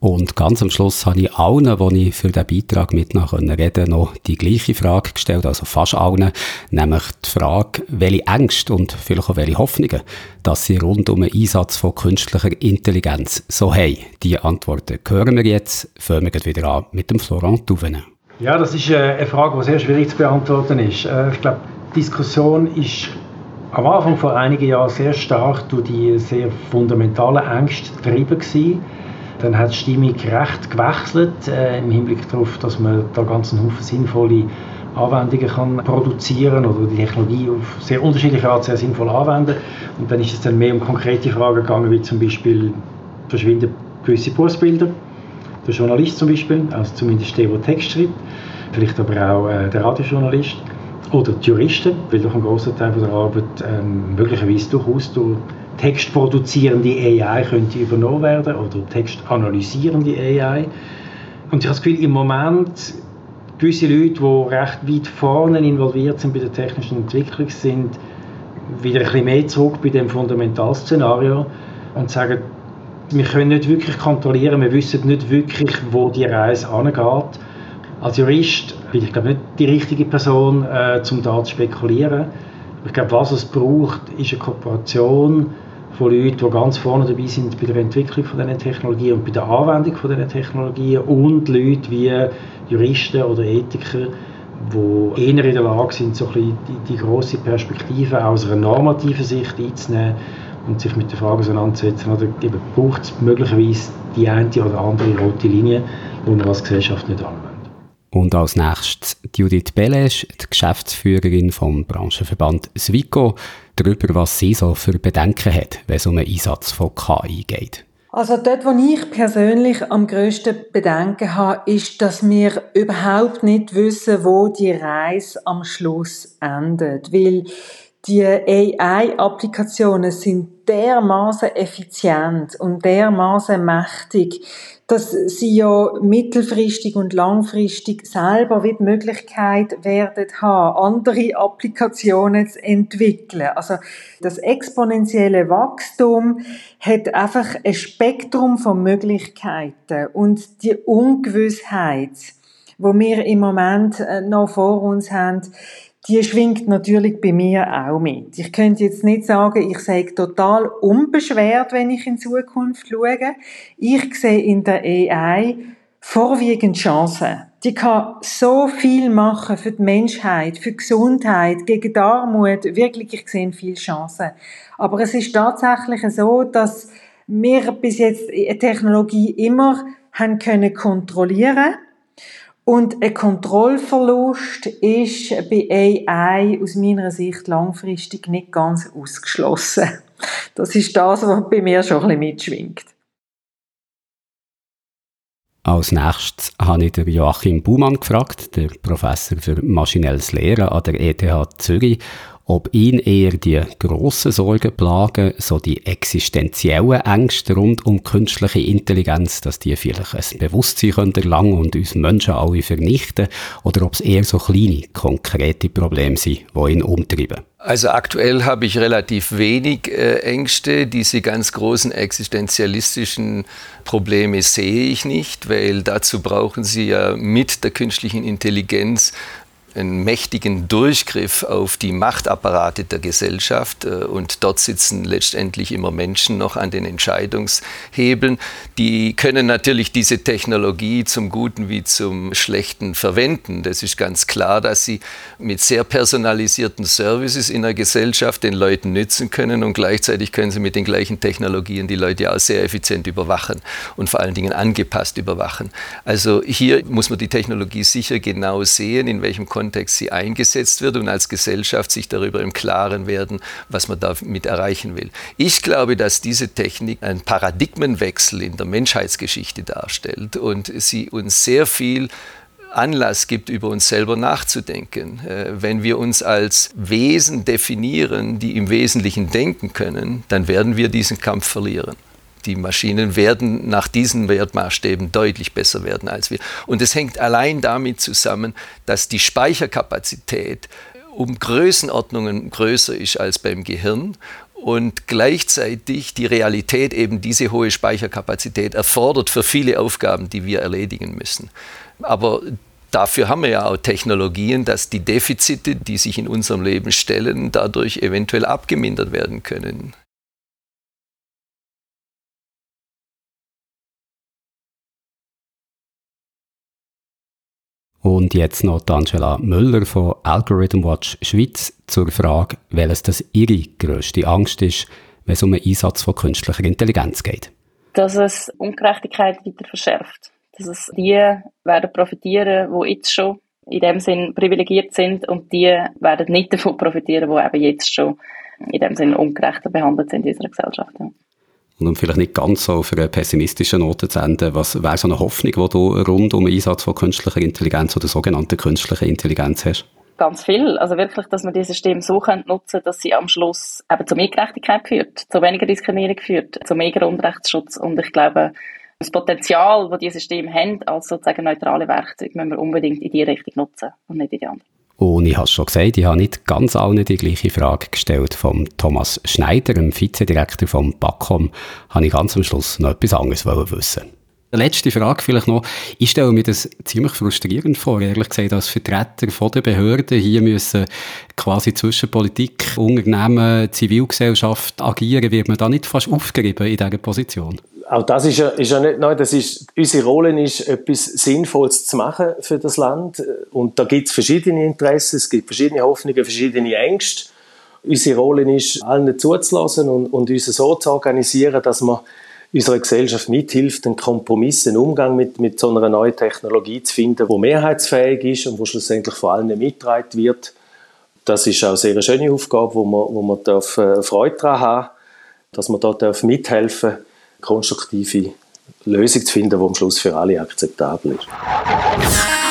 Und ganz am Schluss habe ich allen, die ich für diesen Beitrag mit noch reden noch die gleiche Frage gestellt, also fast allen, nämlich die Frage, welche Ängste und vielleicht auch welche Hoffnungen, dass sie rund um den Einsatz von künstlicher Intelligenz so haben. Die Antworten hören wir jetzt, fangen wir wieder an mit dem Florent Duvenen. Ja, das ist äh, eine Frage, die sehr schwierig zu beantworten ist. Äh, ich glaube, die Diskussion ist am Anfang vor einigen Jahren sehr stark durch die sehr fundamentalen Ängste getrieben gewesen dann hat die Stimmung recht gewechselt äh, im Hinblick darauf, dass man da ganz einen Haufen sinnvolle Anwendungen kann produzieren oder die Technologie auf sehr unterschiedliche Art sehr sinnvoll anwenden. Und dann ist es dann mehr um konkrete Fragen gegangen, wie zum Beispiel verschwinden gewisse Berufsbilder. Der Journalist zum Beispiel, also zumindest der, der Text schreibt, vielleicht aber auch äh, der Radiojournalist oder die Juristen, weil doch ein großer Teil der Arbeit ähm, möglicherweise durchaus durch textproduzierende AI könnte übernommen werden oder textanalysierende AI. Und ich habe das Gefühl, im Moment gewisse Leute, die recht weit vorne involviert sind bei der technischen Entwicklung, sind wieder ein bisschen mehr zurück bei dem Fundamentalszenario und sagen, wir können nicht wirklich kontrollieren, wir wissen nicht wirklich, wo die Reise angeht. Als Jurist bin ich glaube nicht die richtige Person, äh, um da zu spekulieren. Ich glaube, was es braucht, ist eine Kooperation von Leuten, die ganz vorne dabei sind bei der Entwicklung von diesen Technologien und bei der Anwendung von diesen Technologien und Leute wie Juristen oder Ethiker, die eher in der Lage sind, so ein die, die grosse Perspektive aus einer normativen Sicht einzunehmen und sich mit der Frage auseinanderzusetzen, oder eben braucht es möglicherweise die eine oder andere rote Linie, die wir als Gesellschaft nicht anwenden. Und als nächstes Judith Belesch, die Geschäftsführerin vom Branchenverband Swico, darüber, was sie so für Bedenken hat, wenn es um den Einsatz von KI geht. Also dort, wo ich persönlich am grössten Bedenken habe, ist, dass wir überhaupt nicht wissen, wo die Reise am Schluss endet. Weil die AI-Applikationen sind dermaßen effizient und dermaßen mächtig, dass sie ja mittelfristig und langfristig selber wie die Möglichkeit werden haben, andere Applikationen zu entwickeln. Also das exponentielle Wachstum hat einfach ein Spektrum von Möglichkeiten und die Ungewissheit, wo wir im Moment äh, noch vor uns haben, die schwingt natürlich bei mir auch mit. Ich könnte jetzt nicht sagen, ich sei total unbeschwert, wenn ich in Zukunft schaue. Ich sehe in der AI vorwiegend Chancen. Die kann so viel machen für die Menschheit, für die Gesundheit, gegen die Armut. Wirklich, ich sehe viele Chancen. Aber es ist tatsächlich so, dass wir bis jetzt Technologie immer haben können kontrollieren und ein Kontrollverlust ist bei AI aus meiner Sicht langfristig nicht ganz ausgeschlossen. Das ist das, was bei mir schon ein bisschen mitschwingt. Als nächstes habe ich Joachim Baumann gefragt, der Professor für maschinelles Lehren an der ETH Zürich, ob ihn eher die grossen Sorgen plagen, so die existenziellen Ängste rund um künstliche Intelligenz, dass die vielleicht ein Bewusstsein können erlangen und uns Menschen alle vernichten, oder ob es eher so kleine, konkrete Probleme sind, die ihn umtreiben. Also aktuell habe ich relativ wenig äh, Ängste. Diese ganz großen existenzialistischen Probleme sehe ich nicht, weil dazu brauchen Sie ja mit der künstlichen Intelligenz einen mächtigen Durchgriff auf die Machtapparate der Gesellschaft äh, und dort sitzen letztendlich immer Menschen noch an den Entscheidungshebeln. Die können natürlich diese Technologie zum Guten wie zum Schlechten verwenden. Das ist ganz klar, dass sie mit sehr personalisierten Services in der Gesellschaft den Leuten nützen können und gleichzeitig können sie mit den gleichen Technologien die Leute auch sehr effizient überwachen und vor allen Dingen angepasst überwachen. Also hier muss man die Technologie sicher genau sehen, in welchem Kontext Kontext sie eingesetzt wird und als Gesellschaft sich darüber im Klaren werden, was man damit erreichen will. Ich glaube, dass diese Technik einen Paradigmenwechsel in der Menschheitsgeschichte darstellt und sie uns sehr viel Anlass gibt, über uns selber nachzudenken. Äh, wenn wir uns als Wesen definieren, die im Wesentlichen denken können, dann werden wir diesen Kampf verlieren die Maschinen werden nach diesen Wertmaßstäben deutlich besser werden als wir. Und es hängt allein damit zusammen, dass die Speicherkapazität um Größenordnungen größer ist als beim Gehirn und gleichzeitig die Realität eben diese hohe Speicherkapazität erfordert für viele Aufgaben, die wir erledigen müssen. Aber dafür haben wir ja auch Technologien, dass die Defizite, die sich in unserem Leben stellen, dadurch eventuell abgemindert werden können. Und jetzt noch Angela Müller von Algorithm Watch Schweiz zur Frage, welches das ihre grösste Angst ist, wenn es um den Einsatz von künstlicher Intelligenz geht. Dass es Ungerechtigkeit weiter verschärft. Dass es die werden profitieren, die jetzt schon in dem Sinn privilegiert sind und die werden nicht davon profitieren, die eben jetzt schon in dem Sinn ungerechter behandelt sind in unserer Gesellschaft. Und um vielleicht nicht ganz so auf eine pessimistische Note zu enden, was wäre so eine Hoffnung, die du rund um den Einsatz von künstlicher Intelligenz oder sogenannter künstlicher Intelligenz hast? Ganz viel. Also wirklich, dass man diese Systeme so nutzen können, dass sie am Schluss eben zu mehr Gerechtigkeit führt, zu weniger Diskriminierung führt, zu mehr Grundrechtsschutz. Und ich glaube, das Potenzial, das diese Systeme haben, als sozusagen neutrale Werkzeuge, müssen wir unbedingt in die Richtung nutzen und nicht in die andere. Und ich habe es schon gesagt, ich habe nicht ganz allen die gleiche Frage gestellt. Vom Thomas Schneider, dem Vizedirektor vom BAKOM, habe ich ganz am Schluss noch etwas anderes wissen Letzte Frage vielleicht noch. Ich stelle mir das ziemlich frustrierend vor, ehrlich gesagt, als Vertreter von der Behörden hier müssen quasi zwischen Politik, Unternehmen, Zivilgesellschaft agieren. Wird man da nicht fast aufgerieben in dieser Position? Auch das ist ja, ist ja nicht neu. Das ist, unsere Rolle ist, etwas Sinnvolles zu machen für das Land. Und da gibt es verschiedene Interessen, es gibt verschiedene Hoffnungen, verschiedene Ängste. Unsere Rolle ist, allen zuzulassen und, und uns so zu organisieren, dass man unserer Gesellschaft mithilft, einen Kompromiss, einen Umgang mit, mit so einer neuen Technologie zu finden, wo mehrheitsfähig ist und wo schlussendlich vor allem mitgetragen wird. Das ist auch eine sehr schöne Aufgabe, wo man, wo man darf, äh, Freude daran haben dass man da mithelfen darf konstruktive Lösung zu finden, die am Schluss für alle akzeptabel ist.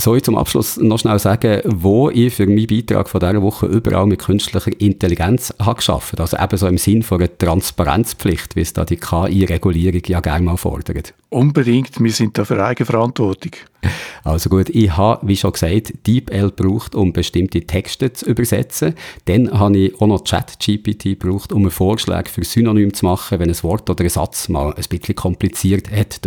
Soll ich zum Abschluss noch schnell sagen, wo ich für meinen Beitrag von dieser Woche überall mit künstlicher Intelligenz habe geschafft? Also eben so im Sinn von einer Transparenzpflicht, wie es da die KI-Regulierung ja gerne mal fordert. Unbedingt, wir sind da für Eigenverantwortung. Also gut, ich habe, wie schon gesagt, DeepL gebraucht, um bestimmte Texte zu übersetzen. Dann habe ich auch noch ChatGPT gebraucht, um einen Vorschlag für Synonym zu machen, wenn ein Wort oder ein Satz mal ein bisschen kompliziert hat.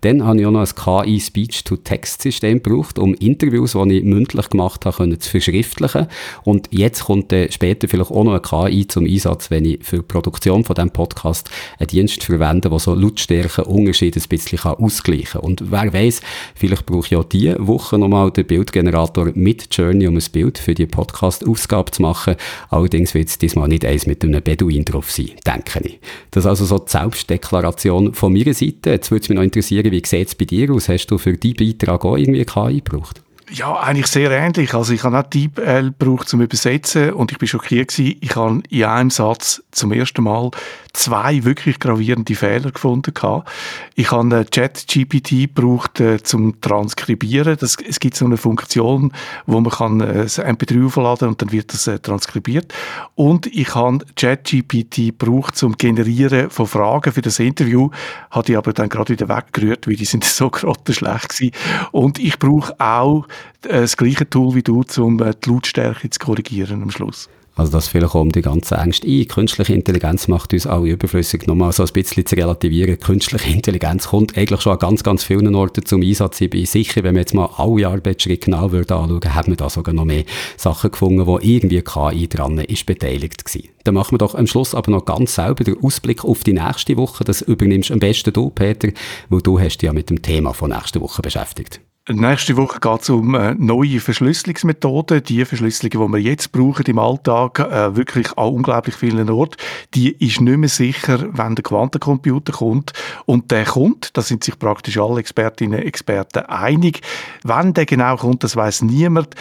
Dann habe ich auch noch ein KI-Speech-to-Text-System gebraucht, um Interviews, die ich mündlich gemacht habe, zu verschriftlichen. Und jetzt kommt dann später vielleicht auch noch eine KI zum Einsatz, wenn ich für die Produktion von diesem Podcast einen Dienst verwende, der so Lautstärkenunterschiede ein bisschen ausgleichen kann. Und wer weiß, vielleicht brauche ich auch diese Woche nochmal den Bildgenerator mit Journey, um ein Bild für die Podcast-Ausgabe zu machen. Allerdings wird es diesmal nicht eins mit einem Beduin drauf sein, denke ich. Das ist also so die Selbstdeklaration von meiner Seite. Jetzt würde es mich noch interessieren, wie sieht es bei dir aus? Hast du für deinen Beitrag auch irgendwie KI gebraucht? Ja, eigentlich sehr ähnlich. Also ich habe auch DeepL gebraucht zum Übersetzen und ich bin schockiert gewesen. Ich habe in einem Satz zum ersten Mal zwei wirklich gravierende Fehler gefunden gehabt. Ich habe ChatGPT gebraucht äh, zum Transkribieren. Das, es gibt so eine Funktion, wo man kann äh, MP3 aufladen und dann wird das äh, transkribiert. Und ich habe ChatGPT gebraucht zum Generieren von Fragen für das Interview. Hatte ich aber dann gerade wieder weggerührt, weil die sind so grottenschlecht gewesen. Und ich brauche auch das gleiche Tool wie du, um äh, die Lautstärke zu korrigieren am Schluss. Also das vielleicht um die ganze Ängste ein. Künstliche Intelligenz macht uns alle überflüssig. Nochmal so ein bisschen zu relativieren. Künstliche Intelligenz kommt eigentlich schon an ganz, ganz vielen Orten zum Einsatz. Ich bin sicher, wenn wir jetzt mal alle Arbeitsschritte genau würden anschauen, haben wir da sogar noch mehr Sachen gefunden, wo irgendwie KI dran ist beteiligt gewesen. Dann machen wir doch am Schluss aber noch ganz selber den Ausblick auf die nächste Woche. Das übernimmst am besten du, Peter, weil du hast dich ja mit dem Thema von nächster Woche beschäftigt. Nächste Woche geht es um äh, neue Verschlüsselungsmethoden. Die Verschlüsselung, die wir jetzt brauchen im Alltag, äh, wirklich an unglaublich vielen Orten, die ist nicht mehr sicher, wenn der Quantencomputer kommt. Und der kommt, da sind sich praktisch alle Expertinnen und Experten einig. Wann der genau kommt, das weiß niemand.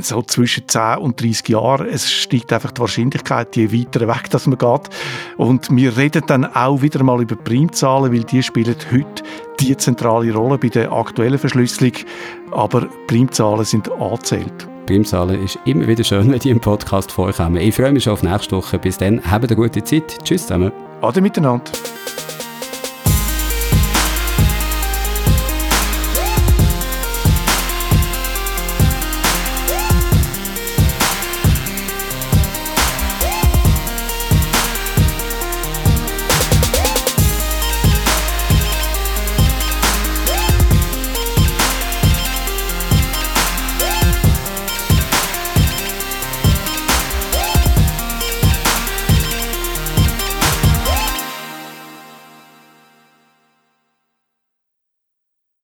So zwischen 10 und 30 Jahren. Es steigt einfach die Wahrscheinlichkeit, je weiter weg dass man geht. Und wir reden dann auch wieder mal über Primzahlen, weil die spielen heute die zentrale Rolle bei der aktuellen Verschlüsselung, aber Primzahlen sind angezählt. Primzahlen ist immer wieder schön, wenn die im Podcast vorkommen. Ich freue mich schon auf nächste Woche. Bis dann, habt eine gute Zeit. Tschüss zusammen. Ade miteinander.